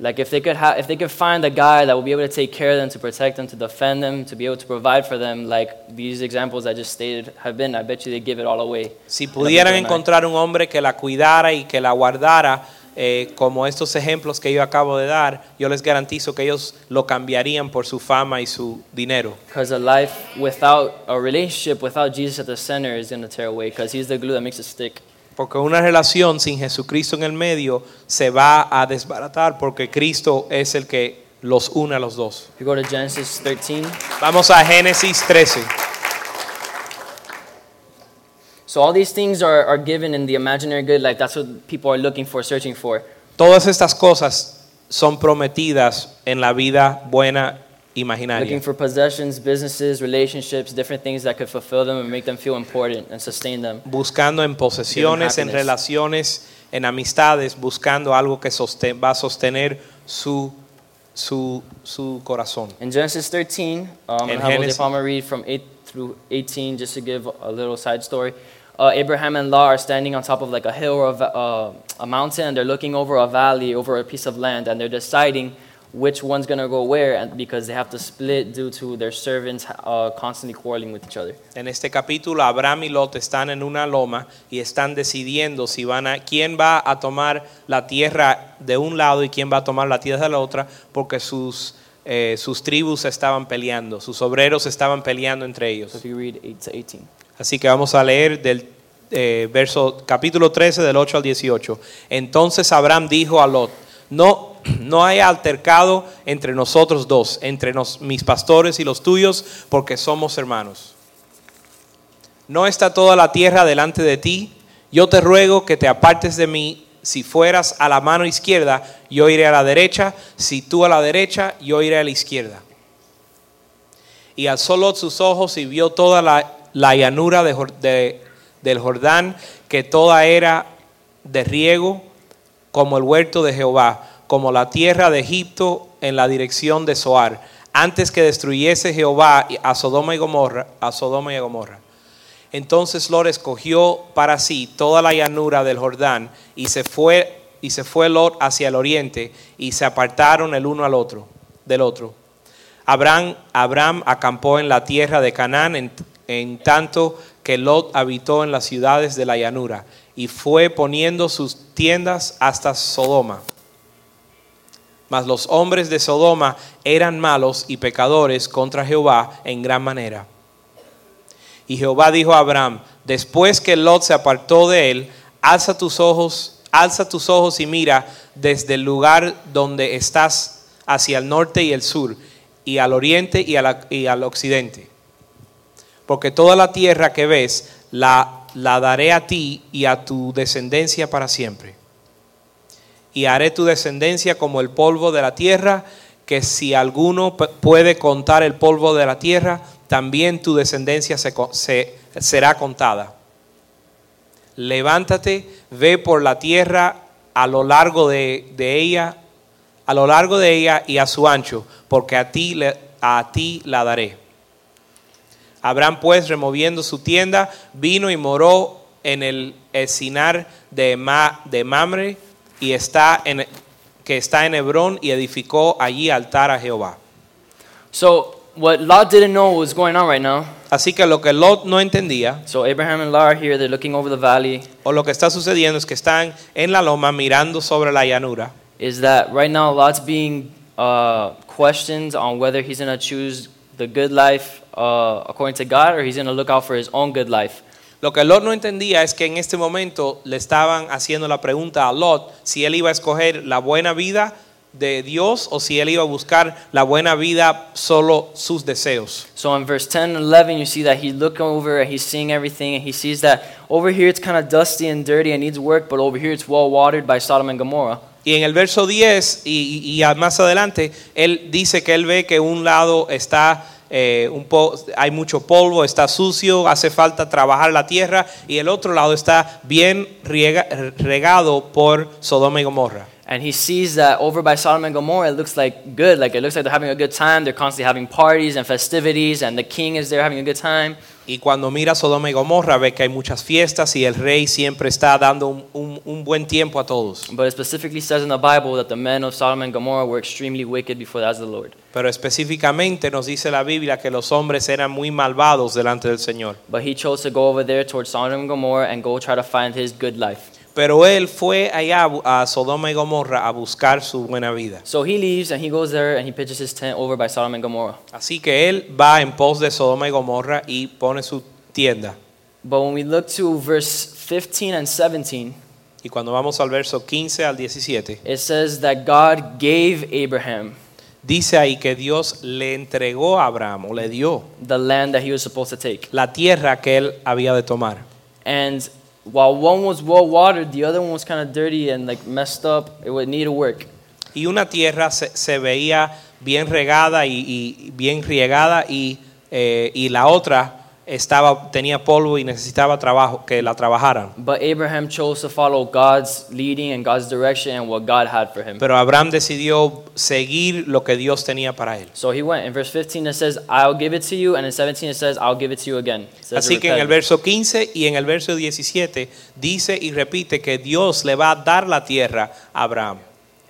Like if they could have, if they could find a guy that will be able to take care of them, to protect them, to defend them, to be able to provide for them, like these examples I just stated have been, I bet you they give it all away. Si pudieran that'd be very nice. encontrar un hombre que la cuidara y que la guardara, eh, como estos ejemplos que yo acabo de dar, yo les garantizo que ellos lo cambiarían por su fama y su dinero. Because a life without a relationship, without Jesus at the center, is going to tear away. Because He's the glue that makes it stick. Porque una relación sin Jesucristo en el medio se va a desbaratar porque Cristo es el que los une a los dos. You go to Genesis 13, Vamos a Génesis 13. so all these things are, are given in the imaginary good, like that's what people are looking for, searching for. Todas estas cosas son prometidas en la vida buena Looking for possessions, businesses, relationships, different things that could fulfill them and make them feel important and sustain them. Buscando en posesiones, en relaciones, en amistades, buscando algo que soste- va a sostener su, su, su corazón. In Genesis 13, um, In Genesis- Palma read from 8 through 18, just to give a little side story. Uh, Abraham and Lot are standing on top of like a hill or a, uh, a mountain, and they're looking over a valley, over a piece of land, and they're deciding which one's gonna go where, and because they have to split due to their servants uh, constantly quarreling with each other. En este capítulo, Abraham y Lot están en una loma y están decidiendo si van a, quién va a tomar la tierra de un lado y quién va a tomar la tierra de la otra, porque sus, eh, sus tribus estaban peleando, sus obreros estaban peleando entre ellos. So if you read 8 to 18. Así que vamos a leer del eh, verso capítulo 13 del 8 al 18. Entonces Abraham dijo a Lot, no, no hay altercado entre nosotros dos, entre mis pastores y los tuyos, porque somos hermanos. No está toda la tierra delante de ti, yo te ruego que te apartes de mí. Si fueras a la mano izquierda, yo iré a la derecha. Si tú a la derecha, yo iré a la izquierda. Y alzó Lot sus ojos y vio toda la, la llanura del Jordán, que toda era de riego, como el huerto de Jehová, como la tierra de Egipto en la dirección de Zoar. antes que destruyese Jehová a Sodoma y Gomorra, a Sodoma y Gomorra. Entonces Lot escogió para sí toda la llanura del Jordán y se fue y se fue Lot hacia el oriente y se apartaron el uno al otro del otro. Abraham, acampó en la tierra de Canaán en tanto que Lot habitó en las ciudades de la llanura y fue poniendo sus tiendas hasta Sodoma. Mas los hombres de Sodoma eran malos y pecadores contra Jehová en gran manera. Y Jehová dijo a Abraham, después que Lot se apartó de él, alza tus ojos, alza tus ojos y mira desde el lugar donde estás hacia el norte y el sur, y al oriente y, al occidente. Porque toda la tierra que ves la, la daré a ti y a tu descendencia para siempre y haré tu descendencia como el polvo de la tierra, que si alguno puede contar el polvo de la tierra, también tu descendencia será contada. Levántate, ve por la tierra a lo largo de, ella, a lo largo de ella y a su ancho, porque a ti, a ti la daré. Abraham pues removiendo su tienda, vino y moró en el esinar de, de Mamre y está en, que está en Hebrón y edificó allí altar a Jehová. So what Lot didn't know was going on right now. Así que lo que Lot no entendía So Abraham and Lot are here. They're looking over the valley. o lo que está sucediendo es que están en la loma mirando sobre la llanura Is that right now Lot's being uh, questioned on whether he's going to choose the good life uh, according to God or he's going to look out for his own good life. Lo que Lot no entendía es que en este momento le estaban haciendo la pregunta a Lot si él iba a escoger la buena vida de Dios o si él iba a buscar la buena vida solo sus deseos. So in verse 10 and 11, you see that he's looking over and he's seeing everything, and he sees that over here it's kind of dusty and dirty and needs work, but over here it's well watered by Sodom and Gomorrah. Y en el verso 10 y, y- más adelante, él dice que él ve que un lado está, eh, un po- hay mucho polvo, está sucio, hace falta trabajar la tierra, y el otro lado está bien riega- regado por Sodoma y Gomorra. And he sees that over by Sodom and Gomorrah, it looks like good. Like it looks like they're having a good time. They're constantly having parties and festivities, and the king is there having a good time. Y cuando mira Sodoma y Gomorra, ve que hay muchas fiestas y el rey siempre está dando un, un- un buen tiempo a todos. But it specifically says in the Bible that the men of Sodom and Gomorrah were extremely wicked before the eyes of the Lord. Pero específicamente nos dice la Biblia que los hombres eran muy malvados delante del Señor. But he chose to go over there towards Sodom and Gomorrah and go try to find his good life. Pero él fue allá a Sodoma y Gomorra a buscar su buena vida. So he leaves and he goes there and he pitches his tent over by Sodom and Gomorrah. Así que él va en pos de Sodoma y Gomorra y pone su tienda. But when we look to verse 15 and 17, Y cuando vamos al verso 15 al 17, it says that God gave Abraham dice ahí que Dios le entregó a Abraham o le dio the land that he was supposed to take. la tierra que él había de tomar. And while one was well watered, the other one was kind of dirty and like messed up. It would need to work. Y una tierra se, se veía bien regada y, y bien riegada y, eh, y la otra estaba, tenía polvo y necesitaba trabajo, que la trabajaran. But Abraham chose to follow God's leading and God's direction and what God had for him. Pero Abraham decidió seguir lo que Dios tenía para él. So he went. In verse 15 it says, I'll give it to you. And in 17 it says, I'll give it to you again. It says it Así que en el verso 15 y en el verso 17 dice y repite que Dios le va a dar la tierra a Abraham.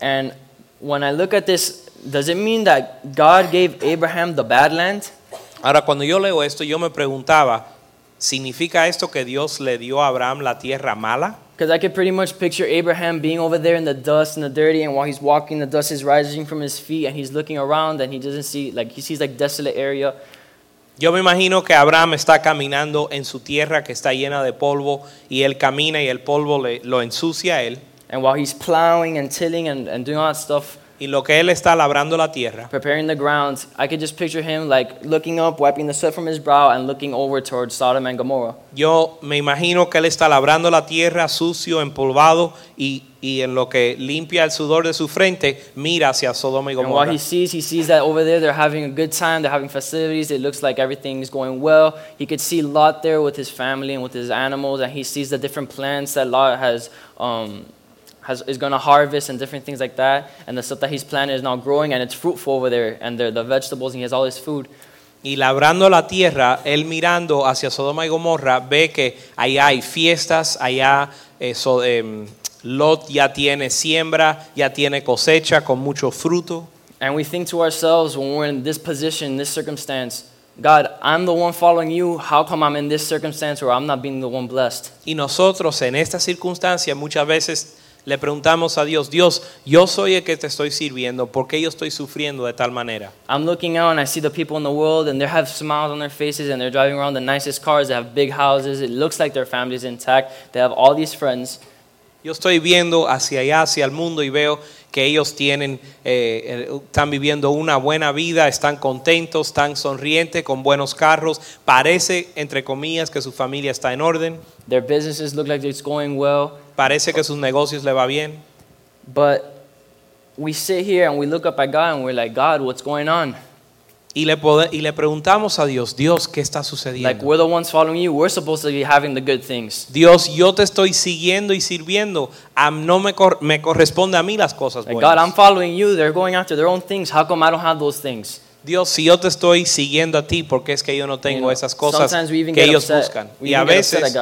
And when I look at this, does it mean that God gave Abraham the bad land? Ahora cuando yo leo esto yo me preguntaba, ¿significa esto que Dios le dio a Abraham la tierra mala? Because I could pretty much picture Abraham being over there in the dust and the dirty, and while he's walking, the dust is rising from his feet, and he's looking around, and he doesn't see, like, he sees like desolate area. Yo me imagino que Abraham está caminando en su tierra que está llena de polvo y él camina y el polvo le- lo ensucia a él. And while he's plowing and tilling and, and doing all that stuff, Y lo que él está labrando la tierra, preparing the ground, I could just picture him like looking up, wiping the sweat from his brow, and looking over towards Sodom and Gomorrah. yo me imagino que él está labrando la tierra sucio, empolvado y, y en lo que limpia el sudor de su frente, mira hacia Sodoma y And while Gomorra. he sees, he sees that over there they're having a good time, they're having festivities, it looks like everything's going well. He could see Lot there with his family and with his animals, and he sees the different plants that Lot has, um, has, is going to harvest and different things like that. And the stuff that he's planted is now growing and it's fruitful over there. And the, the vegetables, and he has all his food. Y labrando la tierra, él mirando hacia Sodoma y Gomorra, ve que allá hay fiestas, allá eh, so- em, Lot ya tiene siembra, ya tiene cosecha con mucho fruto. And we think to ourselves when we're in this position, this circumstance, God, I'm the one following you. How come I'm in this circumstance where I'm not being the one blessed? Y nosotros en esta circunstancia muchas veces le preguntamos a Dios, Dios, yo soy el que te estoy sirviendo, ¿por qué yo estoy sufriendo de tal manera? I'm looking out and I see the people in the world and they have smiles on their faces and they're driving around the nicest cars. They have big houses. It looks like their family's intact. They have all these friends. Yo estoy viendo hacia allá, hacia el mundo y veo que ellos tienen, eh, eh, están viviendo una buena vida, están contentos, están sonrientes, con buenos carros. Parece, entre comillas, que su familia está en orden. Their businesses look like it's going well. Parece que sus negocios le va bien. But we sit here and we look up at God and we're like, God, what's going on? Y le, y le preguntamos a Dios, Dios, ¿qué está Like, sucediendo? we're the ones following you. We're supposed to be having the good things. Dios, yo te estoy siguiendo y sirviendo. A- no me, cor- me corresponde a mí las cosas Like, God, I'm buenas. following you. They're going after their own things. How come I don't have those things? Dios, si yo te estoy siguiendo a ti, porque es que yo no You tengo know, esas cosas sometimes we even que ellos upset. buscan. We Y a veces.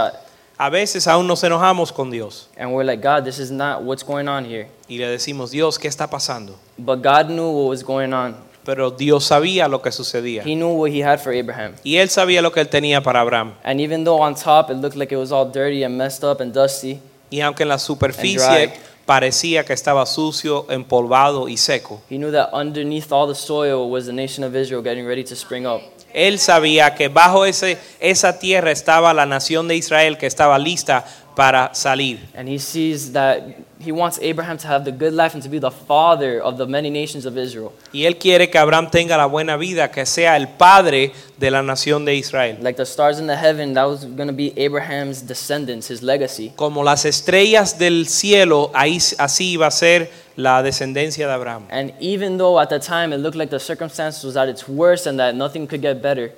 A veces aún nos enojamos con Dios And we're like, God, this is not what's going on here. y le decimos, Dios, ¿qué está pasando? But God knew what was going on. Pero Dios sabía lo que sucedía. He knew what He had for Abraham. Y él sabía lo que él tenía para Abraham. And even though on top it looked like it was all dirty and messed up and dusty, Y aunque en la superficie parecía que estaba sucio, empolvado y seco, he knew that underneath all the soil was the nation of Israel getting ready to spring up. Él sabía que bajo ese, esa tierra estaba la nación de Israel que estaba lista para salir. And he sees that he wants Abraham to have the good life and to be the father of the many nations of Israel. Y él quiere que Abraham tenga la buena vida, que sea el padre de la nación de Israel. Like the stars in the heaven, that was going to be Abraham's descendants, his legacy. Como las estrellas del cielo, ahí, así iba a ser la descendencia de Abraham. And even though at the time it looked like the circumstances was at its worst and that nothing could get better,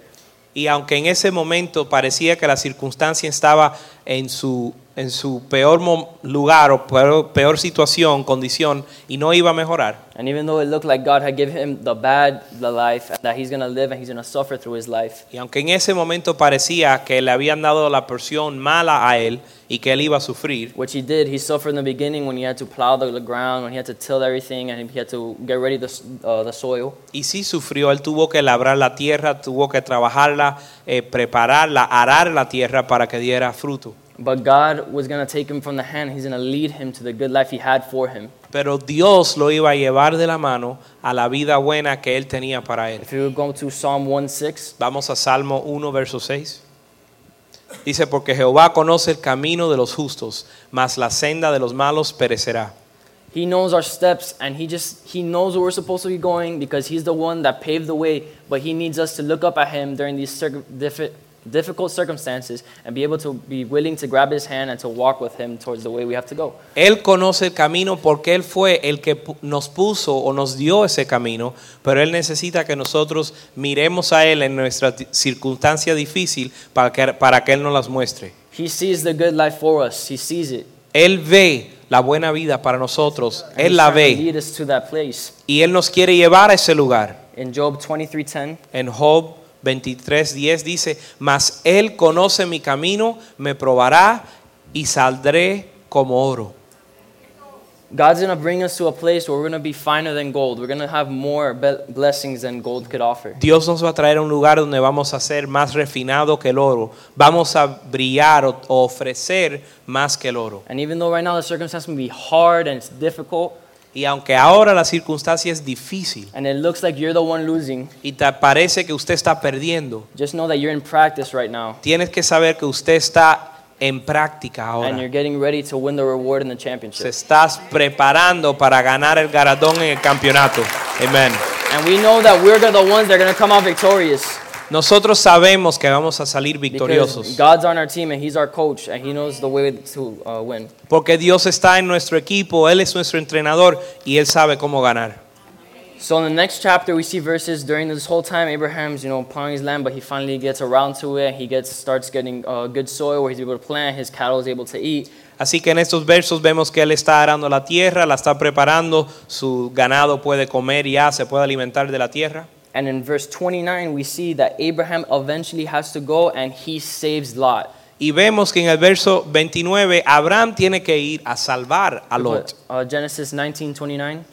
Y aunque en ese momento parecía que la circunstancia estaba en su, en su peor lugar o peor, peor situación, condición, y no iba a mejorar, and even though it looked like God had given him the bad the life that he's going to live and he's going to suffer through his life, y aunque en ese momento parecía que le habían dado la porción mala a él y que él iba a sufrir, which he did, he suffered in the beginning when he had to plow the, ground, when he had to till everything and he had to get ready the, uh, the soil. y sí sufrió, él tuvo que labrar la tierra, tuvo que trabajarla, eh, prepararla, arar la tierra para que diera fruto. But God was going to take him from the hand. He's going to lead him to the good life he had for him. Pero Dios lo iba a llevar de la mano a la vida buena que él tenía para él. If you go to Psalm 1 6, Vamos a Salmo 1, verso 6. Dice, porque Jehová conoce el camino de los justos, mas la senda de los malos perecerá. he knows our steps and he just he knows where we're supposed to be going because he's the one that paved the way but he needs us to look up at him during these diffi- difficult circumstances and be able to be willing to grab his hand and to walk with him towards the way we have to go. Él conoce el camino porque Él fue el que nos puso o nos dio ese camino, pero Él necesita que nosotros miremos a Él en nuestra circunstancia difícil para que, para que Él nos las muestre. he sees the good life for us. He sees it. Él ve la buena vida para nosotros, and Él la ve. lead us to that place. Y Él nos quiere llevar a ese lugar. in job 23:10 En Job 23:10 dice, mas Él conoce mi camino, me probará y saldré como oro. God's going to bring us to a place where we're going to be finer than gold. We're going to have more blessings than gold could offer. Dios nos va a traer a un lugar donde vamos a ser más refinado que el oro. Vamos a brillar o, o ofrecer más que el oro. And even though right now the circumstance may be hard and it's difficult, Y aunque ahora la circunstancia es difícil and it looks like you're the one losing, y te parece que usted está perdiendo, just know that you're in practice right now tienes que saber que usted está en práctica and you're ahora. getting ready to win the reward in the Se estás preparando para ganar el galardón en el campeonato. Amén. And we know that we're the ones that are going to come out victorious Nosotros sabemos que vamos a salir victoriosos God's on our team and He's our coach and He knows the way to uh, win. porque Dios está en nuestro equipo, Él es nuestro entrenador y Él sabe cómo ganar. So in the next chapter, we see verses during this whole time Abraham's, you know, plowing his land, but he finally gets around to it. He gets starts getting uh, good soil where he's able to plant. His cattle is able to eat. Así que en estos versos vemos que él está arando la tierra, la está preparando, su ganado puede comer ya, se puede alimentar de la tierra. And in verse 29, we see that Abraham eventually has to go and he saves Lot. Y vemos que en el verso 29 Abraham tiene que ir a salvar a Lot. Uh, Genesis 19, 29.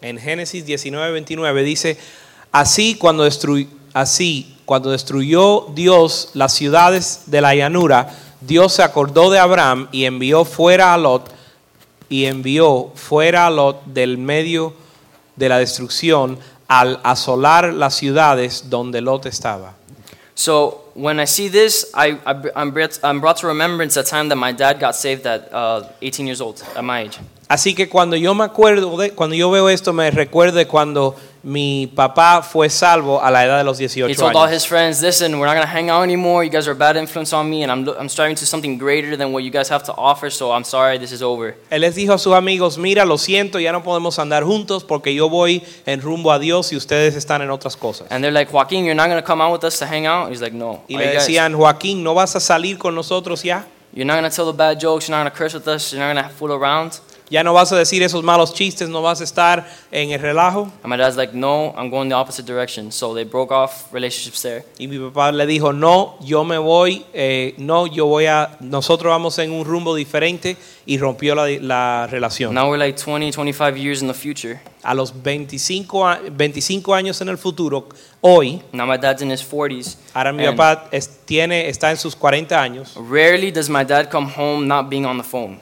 En Génesis 19, 29 dice, así cuando, destru- así cuando destruyó Dios las ciudades de la llanura, Dios se acordó de Abraham y envió fuera a Lot y envió fuera a Lot del medio de la destrucción al asolar las ciudades donde Lot estaba. So when I see this, I, I, I'm, brought, I'm brought to remembrance a time that my dad got saved at uh, 18 years old, at my age. Así que cuando yo me acuerdo de, cuando yo veo esto me recuerdo de cuando mi papá fue salvo a la edad de los He 18 told all años. his friends, listen, we're not going to hang out anymore. You guys are a bad influence on me, and I'm, I'm striving to something greater than what you guys have to offer, so I'm sorry, this is over. Él les dijo a sus amigos, mira, lo siento, ya no podemos andar juntos porque yo voy en rumbo a Dios y ustedes están en otras cosas. And they're like, Joaquin, you're not going to come out with us to hang out? He's like, no. Y Are le you guys- decían, Joaquín, ¿no vas a salir con nosotros ya? You're not going to tell the bad jokes, you're not going to curse with us, you're not going to fool around? ¿Ya no vas a decir esos malos chistes? ¿No vas a estar en el relajo? And my dad's like, no, I'm going the opposite direction. So they broke off relationships there. Y mi papá le dijo, no, yo me voy, eh, no, yo voy a, nosotros vamos en un rumbo diferente y rompió la, la relación. Now we're like 20, 25 years in the future. A los 25, a- 25 años en el futuro, hoy, Now my dad's in his 40s. ahora mi papá es- tiene, está en sus 40 años. Rarely does my dad come home not being on the phone.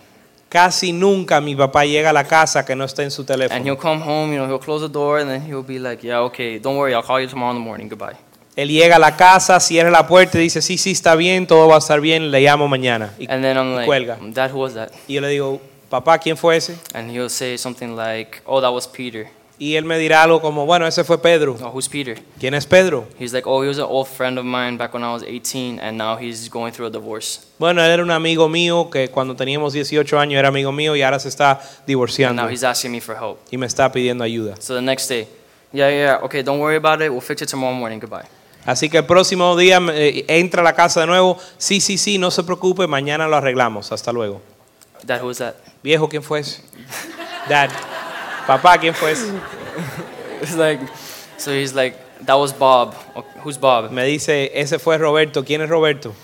Casi nunca mi papá llega a la casa que no esté en su And he'll teléfono. come home, you know, he'll close the door and then he'll be like, yeah, okay, don't worry, I'll call you tomorrow in the morning. Goodbye. Él llega a la casa, cierra la puerta y dice, sí, sí, está bien, todo va a estar bien, le llamo mañana. Y, And then I'm like, cuelga. Dad, who was that? Y yo le digo, papá, ¿quién fue ese? And he'll say something like, oh, that was Peter. Y él me dirá algo como, bueno, ese fue Pedro. Oh, who's Peter? ¿Quién es Pedro? He's like, oh, he was an old friend of mine back when I was 18, and now he's going through a divorce. Bueno, él era un amigo mío que cuando teníamos 18 años era amigo mío y ahora se está And divorciando now he's asking me for help. y me está pidiendo ayuda. So the next day, yeah, yeah, okay, don't worry about it. We'll fix it tomorrow morning. Goodbye. Así que el próximo día eh, entra a la casa de nuevo, sí, sí, sí, no se preocupe, mañana lo arreglamos, hasta luego. Dad, who was that? Viejo, ¿quién fue ese? *laughs* Dad, papá, ¿quién fue ese? *laughs* It's like, so he's like, that was Bob. Who's Bob? Me dice, ese fue Roberto. ¿Quién es Roberto?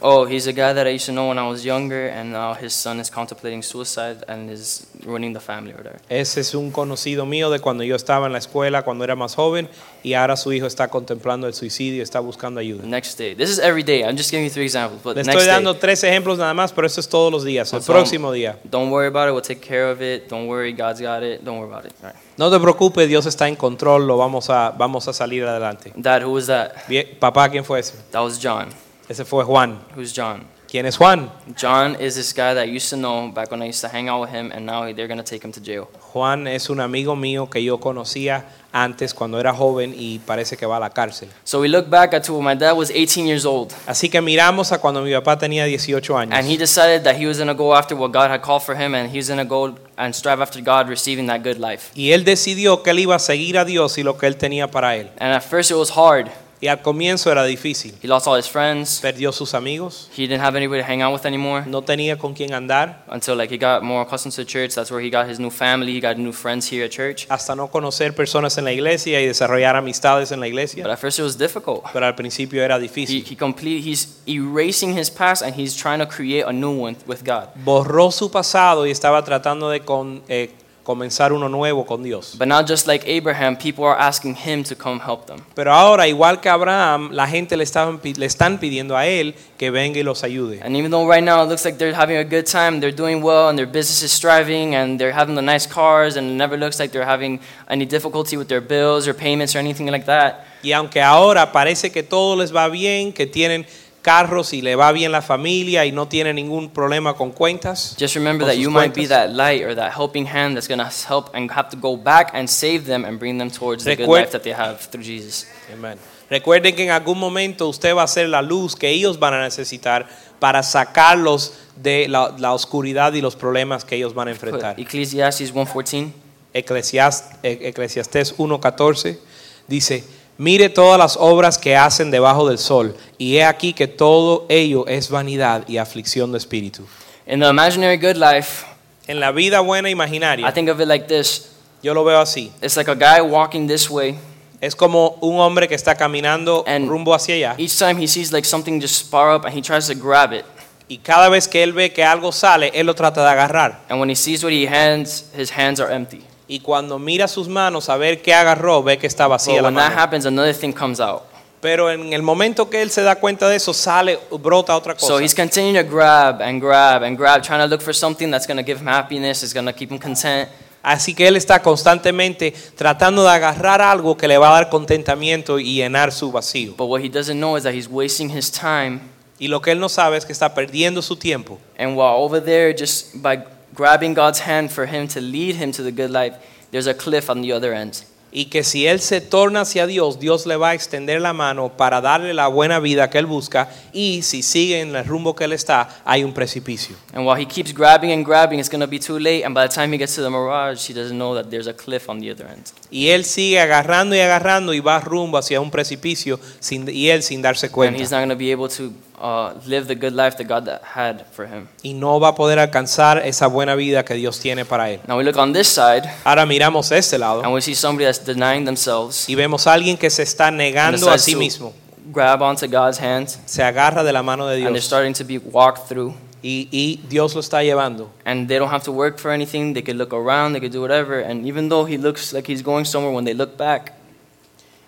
Oh, he's a guy that I used to know when I was younger, and now his son is contemplating suicide and is ruining the family or whatever. Ese es un conocido mío de cuando yo estaba en la escuela, cuando era más joven, y ahora su hijo está contemplando el suicidio está buscando ayuda. Next day, this is every day. I'm just giving you three examples, but Le next estoy dando day, tres ejemplos nada más, pero eso es todos los días. El So- próximo día. don't worry about it. We'll take care of it. Don't worry, God's got it. Don't worry about it. All right. No te preocupes, Dios está en control, lo vamos a, vamos a salir adelante. Dad, who was that? Bien, papá, ¿quién fue ese? That was John. Ese fue Juan. Who's John? ¿Quién es Juan? John is this guy that I used to know back when I used to hang out with him, and now they're gonna take him to jail. Juan es un amigo mío que yo conocía antes cuando era joven y parece que va a la cárcel. So we look back at to when my dad was 18 years old, Así que miramos a cuando mi papá tenía 18 años. and he decided that he was gonna go after what God had called for him, and he was gonna go and strive after God, receiving that good life. Y él decidió que él iba a seguir a Dios y lo que él tenía para él. And at first it was hard. Y al comienzo era difícil. He lost all his friends. Perdió sus amigos, He didn't have anybody to hang out with anymore no tenía con quién andar, until like he got more accustomed to church. That's where he got his new family. He got new friends here at church. hasta no conocer personas en la iglesia y desarrollar amistades en la But iglesia. at first it was difficult. Pero al principio era He, difícil. he complete, he's erasing his past and he's trying to create a new one with God. Borró su pasado y estaba tratando de con- eh, comenzar uno nuevo con Dios. But now, just like Abraham, people are asking him to come help them. Pero ahora, igual que Abraham, la gente le, estaban, le están pidiendo a él que venga y los ayude. And even though right now it looks like they're having a good time, they're doing well, and their business is thriving, and they're having the nice cars, and it never looks like they're having any difficulty with their bills or payments or anything like that. Y aunque ahora parece que todo les va bien, que tienen carros y le va bien la familia y no tienen ningún problema con cuentas, Just remember that you might be that light or that helping hand that's going to help and have to go back and save them and bring them towards the good life that they have through Jesus. Amen. Recuerden que en algún momento usted va a ser la luz que ellos van a necesitar para sacarlos de la, la oscuridad y los problemas que ellos van a enfrentar. Put Ecclesiastes 1:14. Eclesiast- E- Eclesiastés 1.14, dice, mire todas las obras que hacen debajo del sol, y he aquí que todo ello es vanidad y aflicción de espíritu. In the imaginary good life, En la vida buena I imaginaria, think of it like this yo lo veo así. it's like a guy walking this way. Es como un hombre que está caminando And rumbo hacia allá, Each time he sees like something just spar up and he tries to grab it. y cada vez que él ve que algo sale, él lo trata de agarrar. And when he sees what he hands, his hands are empty. Y cuando mira sus manos a ver qué agarró, ve que está vacía But la when that mano. happens, another thing comes out. Pero en el momento que él se da cuenta de eso, sale, brota otra cosa. So he's continuing to grab and grab and grab, trying to look for something that's going to give him happiness, is going to keep him content. Así que él está constantemente tratando de agarrar algo que le va a dar contentamiento y llenar su vacío. But what he doesn't know is that he's wasting his time. Y lo que él no sabe es que está perdiendo su tiempo. And while over there, just by grabbing God's hand for him to lead him to the good life, there's a cliff on the other end. Y que si él se torna hacia Dios, Dios le va a extender la mano para darle la buena vida que él busca. Y si sigue en el rumbo que él está, hay un precipicio. And while he keeps grabbing and grabbing, it's going to be too late. And by the time he gets to the mirage, he doesn't know that there's a cliff on the other end. Y él sigue agarrando y agarrando y va rumbo hacia un precipicio sin, y él sin darse And cuenta. he's not going to be able to uh, live the good life that God that had for him. Y no va a poder alcanzar esa buena vida que Dios tiene para él. Now we look on this side, Ahora miramos este lado. and we see somebody that's denying themselves Y vemos a alguien que se está and negando a sí mismo. grab onto God's hands, Se agarra de la mano de and they're Dios. starting to be walked through. Y, y Dios lo está llevando. And they don't have to work for anything. They can look around. They can do whatever. And even though he looks like he's going somewhere, when they look back,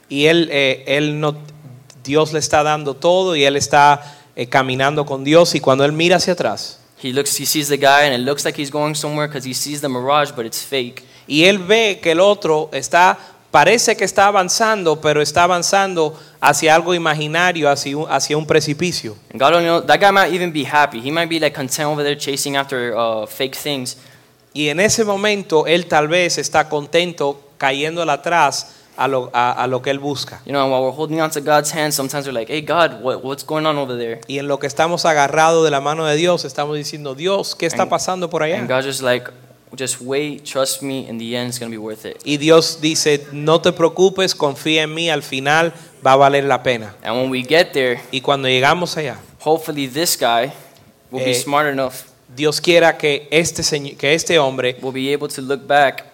Y él, eh, él no, Dios le está dando todo y él está eh, caminando con Dios. Y cuando él mira hacia atrás, he looks, he sees the guy, and it looks like he's going somewhere because he sees the mirage, but it's fake. y él ve que el otro está, parece que está avanzando, pero está avanzando hacia algo imaginario, hacia un, hacia un precipicio. And God only knows that guy might even be happy. He might be like content over there chasing after uh, fake things. Y en ese momento él tal vez está contento cayéndole atrás a lo, a- a lo que él busca. You know, while we're holding on to God's hand, sometimes we're like, "Hey, God, what, what's going on over there?" Y en lo que estamos agarrados de la mano de Dios, estamos diciendo, Dios, ¿qué está And- pasando por allá? And God's just like, "Just wait, trust me. In the end, it's gonna be worth it." Y Dios dice, no te preocupes, confía en mí, al final va a valer la pena. And when we get there, Y cuando llegamos allá, hopefully this guy will be Eh, smart enough, Dios quiera que este, señ- que este hombre will be able to look back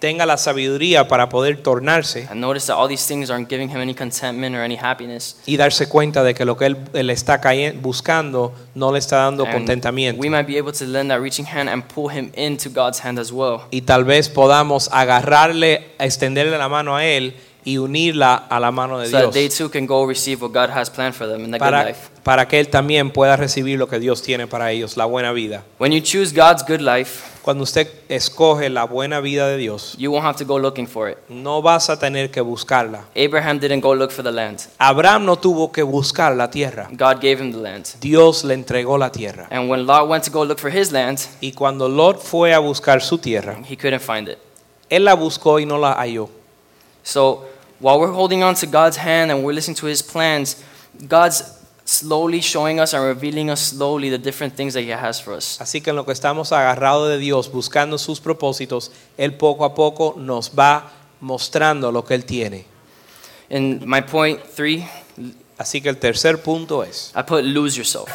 tenga la sabiduría para poder tornarse and notice that all these things aren't giving him any contentment or any happiness. y darse cuenta de que lo que él, él está cayen- buscando no le está dando And contentamiento. we might be able to lend that reaching hand and pull him into God's hand as well. Y tal vez podamos agarrarle, extenderle la mano a él y unirla a la mano de So that they Dios. too can go receive what God has planned for them in the good Para, life. Para que él también pueda recibir lo que Dios tiene para ellos, la buena vida. When you choose God's good life, Cuando usted escoge la buena vida de Dios, you won't have to go looking for it. no vas a tener que buscarla. Abraham didn't go look for the land. Abraham no tuvo que buscar la tierra. God gave him the land. Dios le entregó la tierra. And when Lot went to go look for his land, Y cuando Lot fue a buscar su tierra, he couldn't find it. él la buscó y no la halló. So while we're holding on to God's hand and we're listening to his plans, God's slowly showing us and revealing us slowly the different things that he has for us. Así que en lo que estamos agarrados de Dios, buscando sus propósitos, Él poco a poco nos va mostrando lo que Él tiene. In my point three, Así que el tercer punto es, I put lose yourself.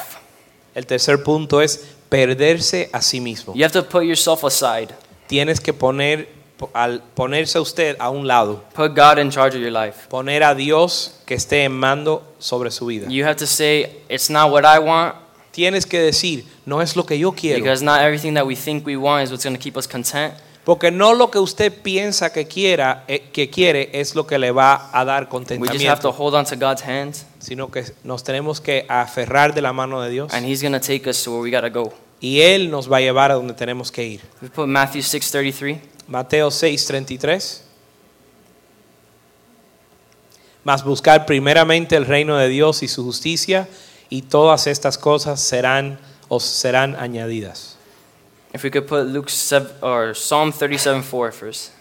el tercer punto es perderse a sí mismo. You have to put yourself aside. Tienes que poner, al ponerse usted a un lado, Put God in charge of your life. poner a Dios que esté en mando sobre su vida. You have to say, it's not what I want, Tienes que decir, no es lo que yo quiero, because not everything that we think we want is what's going to keep us content. porque no lo que usted piensa que quiera, eh, que quiere es lo que le va a dar We just have to contentamiento, hold on to God's hand, sino que nos tenemos que aferrar de la mano de Dios and He's going to take us to where we got to go. y él nos va a llevar a donde tenemos que ir. We put Matthew 6:33. Mateo 6:33. Mas buscar primeramente el reino de Dios y su justicia y todas estas cosas serán os serán añadidas. If we could put Luke 7 or Psalm 37:4 first.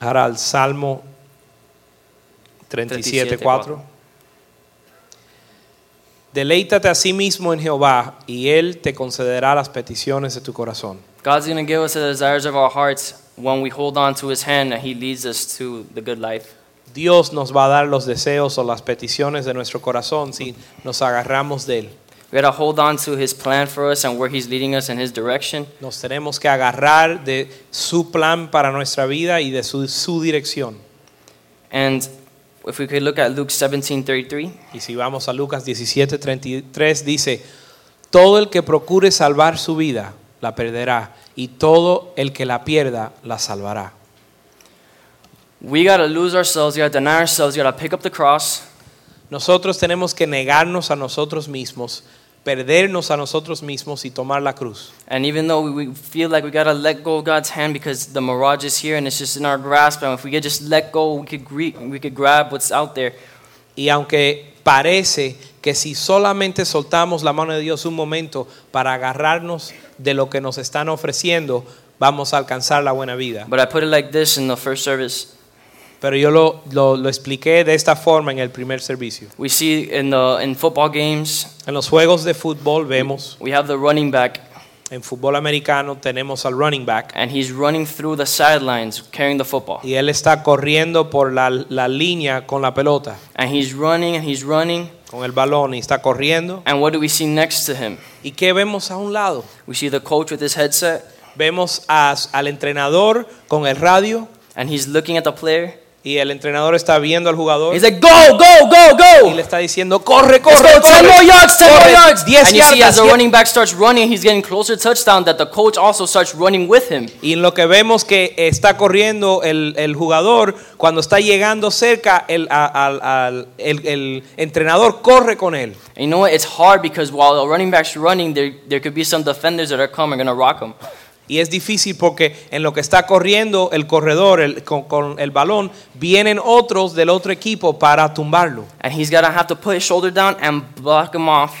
Ahora al Salmo 37:4. Deleítate a sí mismo en Jehová y él te concederá las peticiones de tu corazón. God's going to give us the desires of our hearts, when we hold on to his hand, he leads us to the good life. Dios nos va a dar los deseos o las peticiones de nuestro corazón si nos agarramos de Él. We gotta hold on to his plan for us and where he's leading us in his direction. Nos tenemos que agarrar de su plan para nuestra vida y de su, su dirección. And if we could look at Luke 17:33, Y si vamos a Lucas 17:33 dice, todo el que procure salvar su vida la perderá y todo el que la pierda la salvará. we gotta lose ourselves, we gotta deny ourselves, we gotta pick up the cross, Nosotros tenemos que negarnos a nosotros mismos, perdernos a nosotros mismos y tomar la cruz. and even though we, we feel like we gotta let go of God's hand because the mirage is here and it's just in our grasp, and if we could just let go, we could gre- we could grab what's out there. Y aunque parece que si solamente soltamos la mano de Dios un momento para agarrarnos de lo que nos están ofreciendo, vamos a alcanzar la buena vida. But I put it like this in the first service. Pero yo lo, lo- lo expliqué de esta forma en el primer servicio. We see in the in football games, En los juegos de fútbol vemos, we have the running back en fútbol americano tenemos al running back and he's running through the sidelines carrying the football. y él está corriendo por la, la línea con la pelota, And he's running and he's running. Con el balón y está corriendo. And what do we see next to him? ¿Y qué vemos a un lado? We see the coach with his headset Vemos a- al entrenador con el radio and he's looking at the player. Y el entrenador está viendo al jugador He's like, go, go, go, y le go. está diciendo, corre, Let's corre, go, 10 corre, more yards, 10 more yards. 10 And you see as yardas, the 10. running back starts running, he's getting closer to touchdown that the coach also starts running with him. Y en lo que vemos que está corriendo el, el jugador, cuando está llegando cerca, el, al- al- el- el entrenador corre con él. And you know what? It's hard because while the running back's running, there, there could be some defenders that are coming, going to rock him. Y es difícil porque en lo que está corriendo el corredor el- con, con el balón, vienen otros del otro equipo para tumbarlo. And he's to have to put his shoulder down and block him off.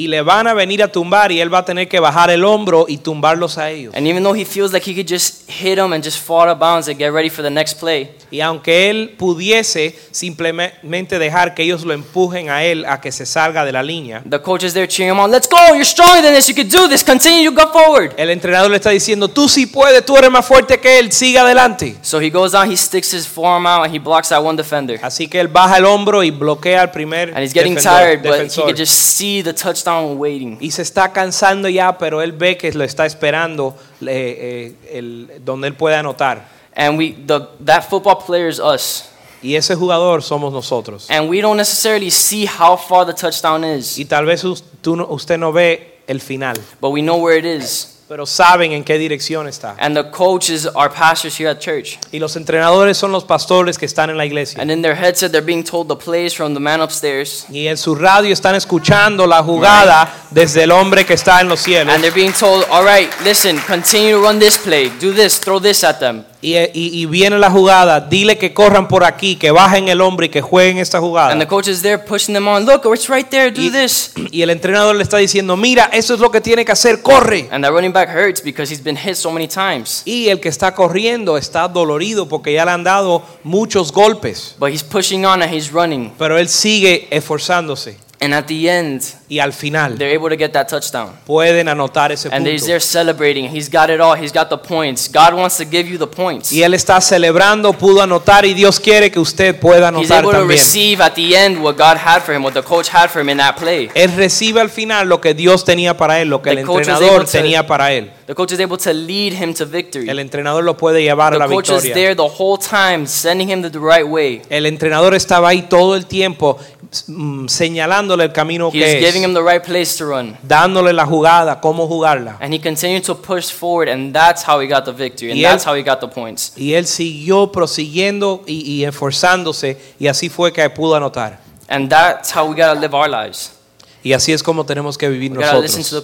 Y le van a venir a tumbar y él va a tener que bajar el hombro y tumbarlos a ellos. And even though he feels like he could just hit him and just fall out of bounds and get ready for the next play, Y aunque él pudiese simplemente dejar que ellos lo empujen a él a que se salga de la línea, the coach is there cheering him on. Let's go. You're stronger than this. You can do this. Continue to go forward. el entrenador le está diciendo, tú sí puedes, tú eres más fuerte que él, siga adelante. So he goes down, he sticks his forearm out, and he blocks that one defender. Así que él baja el hombro y bloquea al primer And he's getting defensor- tired, but he defensor. could just see the touchdown waiting. Y se está cansando ya, pero él ve que lo está esperando eh, eh, el- donde él puede anotar. And we, the, that football player is us. Y ese jugador somos nosotros. And we don't necessarily see how far the touchdown is, Y tal vez usted no ve el final, but we know where it is. Pero saben en qué dirección está. And the coaches are pastors here at church. Y los entrenadores son los pastores que están en la iglesia. And in their headset, they're being told the plays from the man upstairs. Y en su radio están escuchando la jugada desde el hombre que está en los cielos. And they're being told, all right, listen, continue to run this play, do this, throw this at them. Y, y- y viene la jugada, dile que corran por aquí, que bajen el hombre y que jueguen esta jugada. And the coach is there pushing them on. Look, it's right there, do Y, this. *clears throat* y el entrenador le está diciendo, mira, eso es lo que tiene que hacer, corre. And that running back hurts because he's been hit so many times. Y el que está corriendo está dolorido porque ya le han dado muchos golpes, But he's pushing on and he's running. pero él sigue esforzándose And at the end, y al final they're able to get that touchdown. pueden anotar ese And he's punto. there celebrating. He's got it all. He's got the points. God wants to give you the points. Y él está celebrando, pudo anotar y Dios quiere que usted pueda He's anotar able to también. receive at the end what God had for him, what the coach had for him in that play. Él recibe al final lo que Dios tenía para él, lo que The el entrenador able to- tenía para él. The coach is able to lead him to victory. El entrenador lo puede llevar a la The coach is victoria. there the whole time, sending him the right way. El entrenador estaba ahí todo el tiempo mm, señalándole el camino He's que giving him es, the right place to run. dándole la jugada, cómo jugarla. And he continued to push forward, and that's how he got the victory, and Y él- that's how he got the points. Y él siguió prosiguiendo y, y esforzándose y así fue que pudo anotar. And that's how we got to live our lives. Y así es como tenemos que vivir nosotros.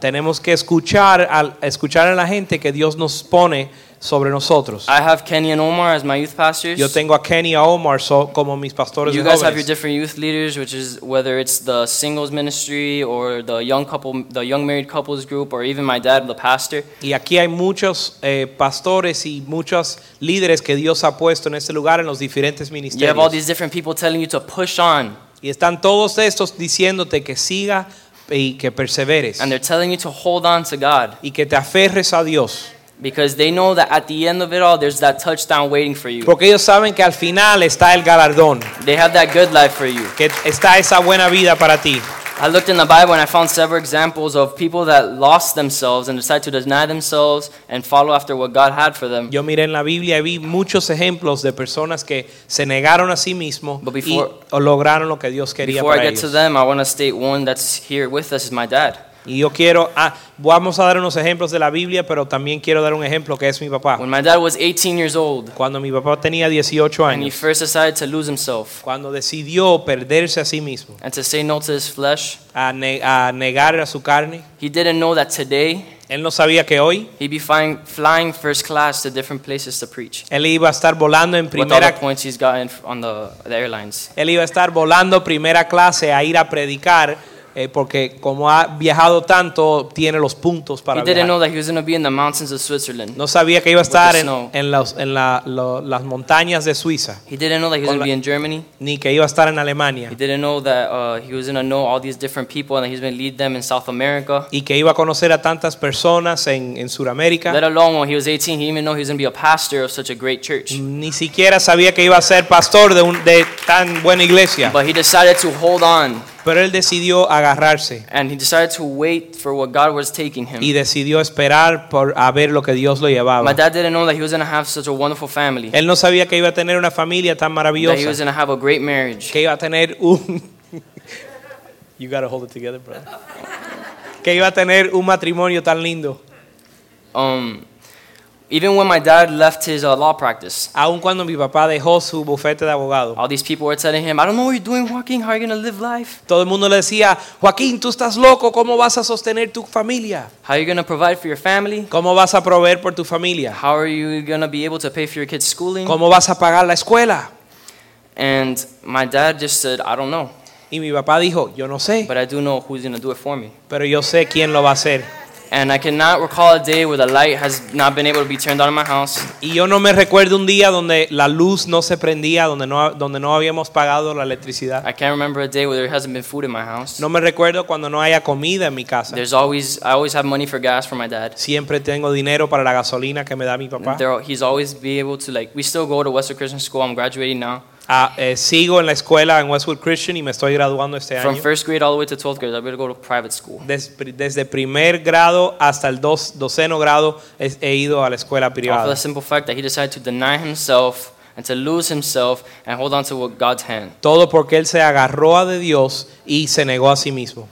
Tenemos que escuchar, al, escuchar a la gente que Dios nos pone sobre nosotros. I have Kenny and Omar as my youth pastors. Yo tengo a Kenny y a Omar so- como mis pastores You guys have your different youth leaders, which is whether it's the singles ministry or the young couple, the young married couples group, or even my dad, the pastor. Y aquí hay muchos eh, pastores y muchos líderes que Dios ha puesto en este lugar en los diferentes You have all ministerios. these different people telling you to push on, Y están todos estos diciéndote que siga y que perseveres and they're telling you to hold on to God. y que te aferres a Dios. Because they know that at the end of it all, there's that touchdown waiting for you. Porque ellos saben que al final está el galardón, They have that good life for you. que está esa buena vida para ti. I looked in the Bible and I found several examples of people that lost themselves and decided to deny themselves and follow after what God had for them. Yo miré en la Biblia y vi muchos ejemplos de personas que se negaron a sí mismos But y before- o lograron lo que Dios quería Before I para get to ellos. them, I want to state one that's here with us is my dad. Y yo quiero, ah, vamos a dar unos ejemplos de la Biblia, pero también quiero dar un ejemplo que es mi papá. When my dad was 18 years old Cuando mi papá tenía 18 and he años, first decided to lose himself cuando decidió perderse a sí mismo, and to say no to his flesh, a, ne- a negar a su carne, he didn't know that today él no sabía que hoy he'd be flying, flying first class to different places to preach. él iba a estar volando en the primera points he's gotten on the, the airlines. Él iba a estar volando primera clase a ir a predicar eh, porque como ha viajado tanto tiene los puntos para He didn't viajar. know that he was going to be in the mountains of Switzerland. No sabía que iba a estar the en, snow. en los- en la- lo- las montañas de Suiza, He didn't know that he was going to be in Germany. ni que iba a estar en Alemania, He didn't know that uh, he was going to know all these different people and that he's going to lead them in South America. y que iba a conocer a tantas personas en, en Sudamérica. Alone when he was 18, he didn't even know he was going to be a pastor of such a great church. Ni siquiera sabía que iba a ser pastor de, un- de tan buena iglesia, But he decided to hold on pero él decidió agarrarse and he decided to wait for what God was taking y him. decidió esperar por a ver lo que Dios lo My llevaba. dad didn't know that he was going to have such a wonderful family, Él no sabía que iba a tener una familia tan that he was maravillosa. going to have a great marriage. que iba a tener un *laughs* You gotta hold it together, brother. que iba a tener un matrimonio tan lindo. Um, even when my dad left his uh, law practice, Aun cuando mi papá dejó su bufete de abogado, all these people were telling him, I don't know what you're doing, Joaquin. How are you going to live life? todo el mundo le decía, Joaquín, tú estás loco, ¿cómo vas a sostener tu familia? How are you going to provide for your family? ¿Cómo vas a proveer por tu familia? How are you going to be able to pay for your kids' schooling? ¿Cómo vas a pagar la escuela? And my dad just said, I don't know, Y mi papá dijo, yo no sé, but I do know who's going to do it for me. pero yo sé quién lo va a hacer. And I cannot recall a day where the light has not been able to be turned on in my house. Y yo no me recuerdo un día donde la luz no se prendía, donde no, donde no habíamos pagado la electricidad. I can't remember a day where there hasn't been food in my house. No me recuerdo cuando no haya comida en mi casa. There's always, I always have money for gas for my dad. Siempre tengo dinero para la gasolina que me da mi papá. There, he's always be able to like. We still go to Western Christian School. I'm graduating now. Ah, eh, sigo en la escuela en Westwood Christian y me estoy graduando este From año. first grade all the way to 12th grade, I'm going to go to private school. Des- desde primer grado hasta el dos, doceno grado he, he ido a la escuela All for privada. the simple fact that he decided to deny himself and to lose himself and hold on to what God's hand. Todo porque él se agarró a de Dios y se negó a sí mismo.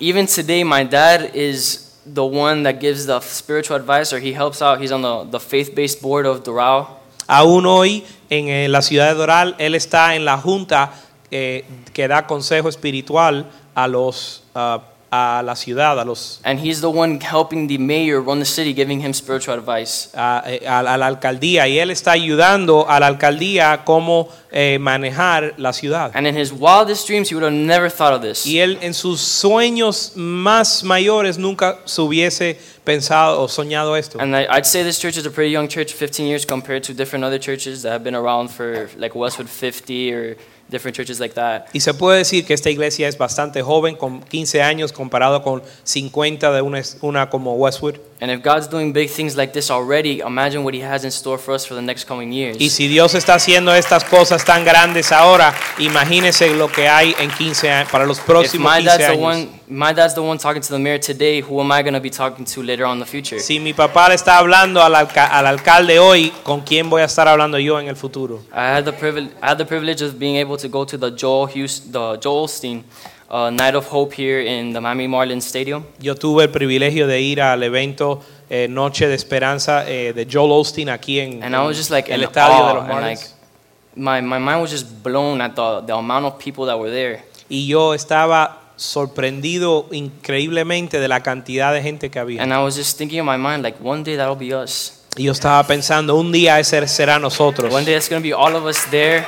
Even today, my dad is the one that gives the spiritual advice, or he helps out. He's on the, the faith-based board of Doral. Aún hoy en eh, la ciudad de Doral, él está en la junta eh, que da consejo espiritual a los ah, a la ciudad, a los And he's the one helping the mayor run the city, giving him spiritual advice. a, eh, a- a la alcaldía y él está ayudando a la alcaldía cómo eh, manejar la ciudad. And in his wildest dreams, he would have never thought of this. Y él en sus sueños más mayores nunca se hubiese pensado o soñado esto. And I, I'd say this church is a pretty young church, 15 years compared to different other churches that have been around for like Westwood 50 or different churches like that. Y se puede decir que esta iglesia es bastante joven, con 15 años comparado con 50 de una, una como Westwood. And if God's doing big things like this already, imagine what He has in store for us for the next coming years. Y si Dios está haciendo estas cosas tan grandes ahora, imagínese lo que hay en 15 años, para los If próximos my 15 dad's the one, my dad's the one talking to the mayor today. Who am I going to be talking to later on in the future? Si mi papá le está hablando al, alca- al alcalde hoy, ¿con quién voy a estar hablando yo en el futuro? I had the privilege. I had the privilege of being able to go to the Joel Houston, the Joel Osteen uh, Night of Hope here in the Miami Marlins Stadium. Yo tuve el privilegio de ir al evento eh, Noche de Esperanza eh, de Joel Austin aquí en, And I was just like el in estadio awe, de los and like Marlins. my, my mind was just blown at the, the amount of people that were there. y yo estaba sorprendido increíblemente de la cantidad de gente que había. And I was just thinking in my mind, like one day that'll be us. Y yo estaba pensando, un día ese será nosotros. One day it's gonna be all of us there,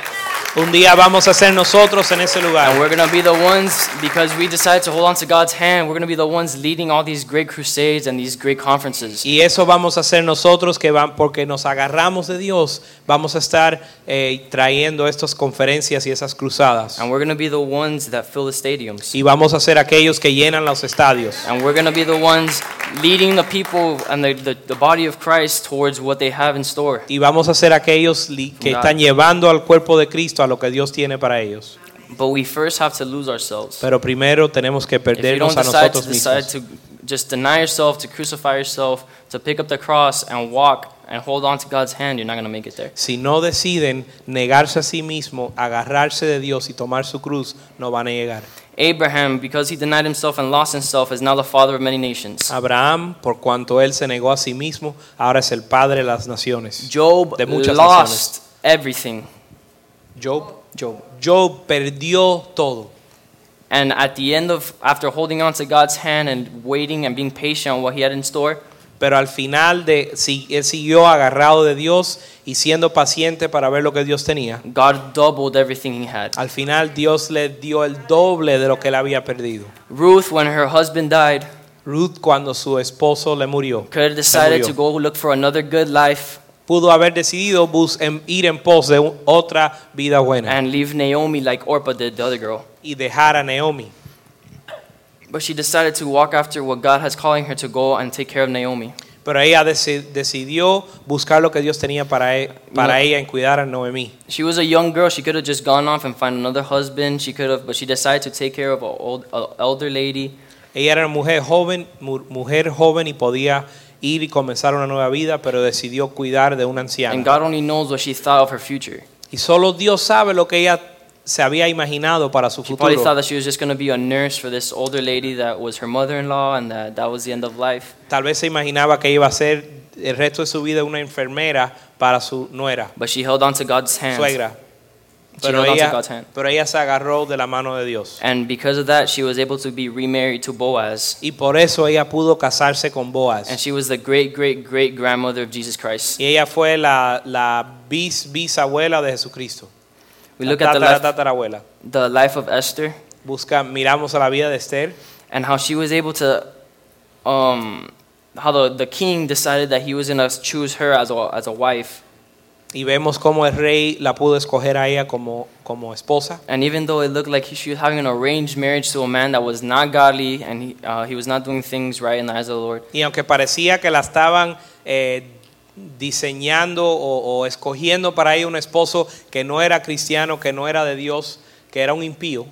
Un día vamos a ser nosotros en ese lugar. and we're gonna be the ones because we decided to hold on to God's hand. We're gonna be the ones leading all these great crusades and these great conferences. Y eso vamos a hacer nosotros que van, porque nos agarramos de Dios, vamos a estar eh, trayendo estas conferencias y esas cruzadas. And we're gonna be the ones that fill the stadiums. Y vamos a ser aquellos que llenan los estadios. And we're gonna be the ones leading the people and the, the, the body of Christ towards what they have in store. Y vamos a ser aquellos que están llevando al cuerpo de Cristo a lo que Dios tiene para ellos. But we first have to lose ourselves. Pero primero tenemos que perdernos a nosotros mismos. to just deny yourself, to crucify yourself, to pick up the cross and walk and hold on to God's hand, you're not going to make it there. Si no deciden negarse a sí mismo, agarrarse de Dios y tomar su cruz, no van a llegar. Abraham, because he denied himself and lost himself, is now the father of many nations. Abraham, por cuanto él se negó a sí mismo, ahora es el padre de las naciones. Job de muchas lost everything. Job, Job, Job perdió todo. And at the end of, after holding on to God's hand and waiting and being patient on what he had in store, Pero al final de si él siguió agarrado de Dios y siendo paciente para ver lo que Dios tenía. God doubled everything he had. Al final Dios le dio el doble de lo que él había perdido. Ruth, when her husband died, Ruth cuando su esposo le murió, could have decided murió, to go look for another good life pudo haber decidido bus- en- ir en pos de u- otra vida buena and leave Naomi like Orpah did the other girl. y dejar a Naomi. But she decided to walk after what God has calling her to go and take care of Naomi. Pero ella deci- decidió buscar lo que Dios tenía para, e- para ella en cuidar a Noemí. She was a young girl. She could have just gone off and find another husband. She could have, but she decided to take care of an old, a elder lady. Ella era una mujer joven, mu- mujer joven y podía ir y comenzar una nueva vida, pero decidió cuidar de una And anciana. God only knows what she thought of her future. Y solo Dios sabe lo que ella se había imaginado para su She probably thought futuro. that she was just going to be a nurse for this older lady that was her mother-in-law and that that was the end of life. Tal vez se imaginaba que iba a ser el resto de su vida una enfermera para su nuera, But she held on to God's hand. suegra. She Pero ella, pero ella se agarró de la mano de Dios. And because of that, she was able to be remarried to Boaz. Y por eso ella pudo casarse con Boaz. And she was the great, great, great grandmother of Jesus Christ. Y ella fue la, la bis, bisabuela de Jesucristo. We La look at the life, tatarabuela. the life of Esther Busca, miramos a la vida de Esther and how she was able to, um, how the, the king decided that he was going to choose her as a, as a wife. Y vemos cómo el rey la pudo escoger a ella como, como esposa. And even though it looked like he, she was having an arranged marriage to a man that was not godly and he, uh, he was not doing things right in the eyes of the Lord, Y aunque parecía que la estaban eh, diseñando o, o escogiendo para ella un esposo que no era cristiano, que no era de Dios, que era un impío,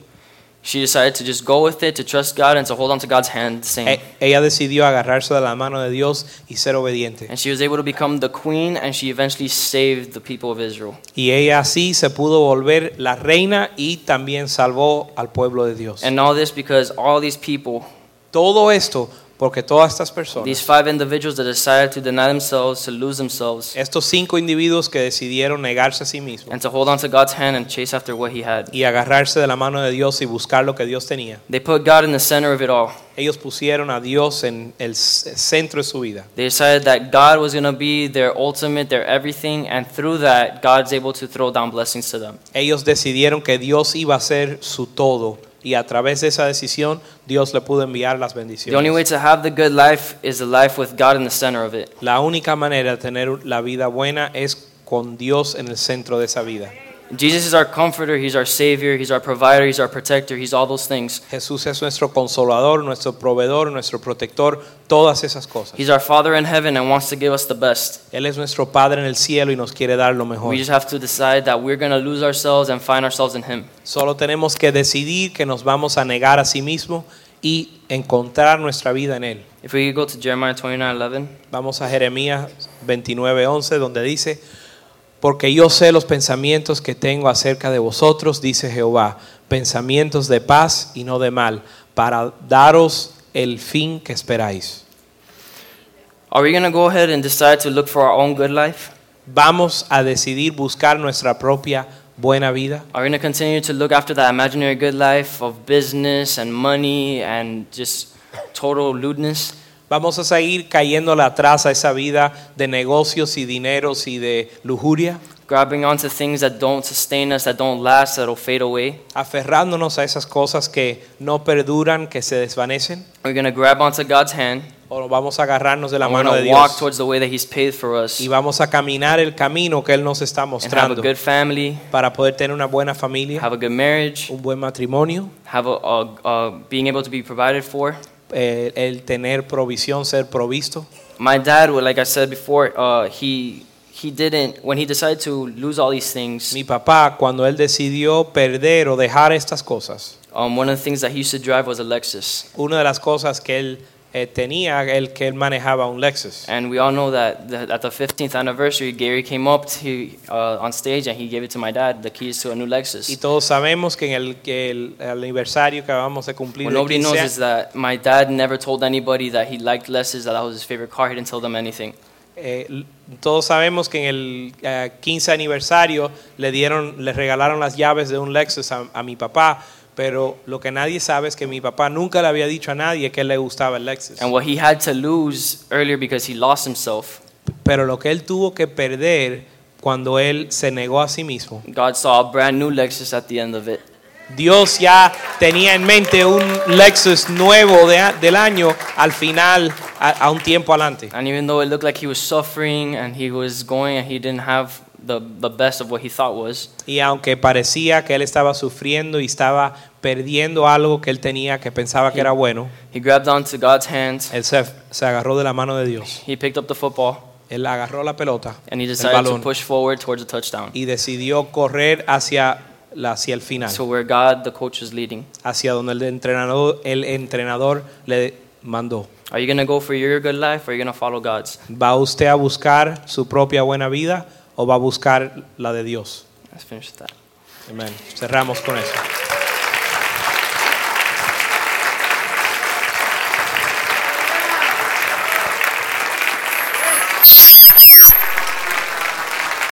she decided to just go with it, to trust God, and to hold on to God's hand same. e- ella decidió agarrarse de la mano de Dios y ser obediente. And she was able to become the queen, and she eventually saved the people of Israel. Y ella así se pudo volver la reina y también salvó al pueblo de Dios. And all this because all these people, Todo esto porque todas estas these five individuals that decided to deny themselves, to lose themselves, estos cinco individuos que decidieron negarse a sí mismos and to hold on to God's hand and chase after what He had, y agarrarse de la mano de Dios y buscar lo que Dios tenía. they put God in the center of it all. Ellos pusieron a Dios en el c- centro de su vida. They decided that God was going to be their ultimate, their everything, and through that, God's able to throw down blessings to them. Ellos decidieron que Dios iba a ser su todo y a través de esa decisión Dios le pudo enviar las The only way bendiciones. to have the good life is a life with God in the center of it. La única manera de tener la vida buena es con Dios en el centro de esa vida. Jesus is our comforter, He's our Savior, He's our provider, He's our protector, He's all those things. Jesús es nuestro consolador, nuestro proveedor, nuestro protector, todas esas cosas. He's our Father in heaven and wants to give us the best. Él es nuestro Padre en el cielo y nos quiere dar lo mejor. We just have to decide that we're going to lose ourselves and find ourselves in Him. Solo tenemos que decidir que nos vamos a negar a sí mismo y encontrar nuestra vida en Él. If we go to Jeremiah 29:11. Vamos a Jeremías 29:11 donde dice, porque yo sé los pensamientos que tengo acerca de vosotros, dice Jehová, pensamientos de paz y no de mal, para daros el fin que esperáis. Are we going to go ahead and decide to look for our own good life? Vamos a decidir buscar nuestra propia buena vida. Are we going to continue to look after that imaginary good life of business and money and just total lewdness? Vamos a seguir cayéndole atrás a esa vida de negocios y dineros y de lujuria, Grabbing onto things that don't sustain us, that don't last, that'll fade away? aferrándonos a esas cosas que no perduran, que se desvanecen, We're going to grab onto God's hand. O vamos a agarrarnos de la mano de walk Dios. towards the way that He's paid for us. Y vamos a caminar el camino que Él nos está and have a mostrando good family, para poder tener una buena familia, have a good marriage, un buen matrimonio, have a, a, a being able to be provided for, eh, el tener provisión, ser provisto. My dad, like I said before, uh, he he didn't when he decided to lose all these things. Mi papá, cuando él decidió perder o dejar estas cosas, Um, one of the things that he used to drive was a Lexus, una de las cosas que él eh, tenía, el que él manejaba un Lexus. and we all know that the, at the 15th anniversary, Gary came up to uh, on stage and he gave it to my dad, the keys to a new Lexus. Y todos sabemos que en el, que el, aniversario que acabamos de cumplir What de nobody 15 knows años, is that my dad never told anybody that he liked Lexus, that that was his favorite car. He didn't tell them anything. eh, todos sabemos que en el eh, 15 aniversario le dieron, le regalaron las llaves de un Lexus a, a mi papá, pero lo que nadie sabe es que mi papá nunca le había dicho a nadie que le gustaba el Lexus. And what he had to lose earlier because he lost himself, Pero lo que él tuvo que perder cuando él se negó a sí mismo, God saw a brand new Lexus at the end of it. Dios ya tenía en mente un Lexus nuevo de del año al final, a, a un tiempo adelante. And even though it looked like he was suffering and he was going and he didn't have the, the best of what he thought was, Y aunque parecía que él estaba sufriendo y estaba perdiendo algo que él tenía, que pensaba que era bueno, he grabbed onto God's hands, él se, se agarró de la mano de Dios. he picked up the football, Él agarró la pelota, and he el decided to balón, push forward towards the touchdown. y decidió correr hacia, la, hacia el final, So where God, the coach, was leading. hacia donde el entrenador, el entrenador le mandó. Are you going to go for your good life or are you going to follow God's? ¿Va usted a buscar su propia buena vida o va a buscar la de Dios? Let's finish that. Amén. Cerramos con eso.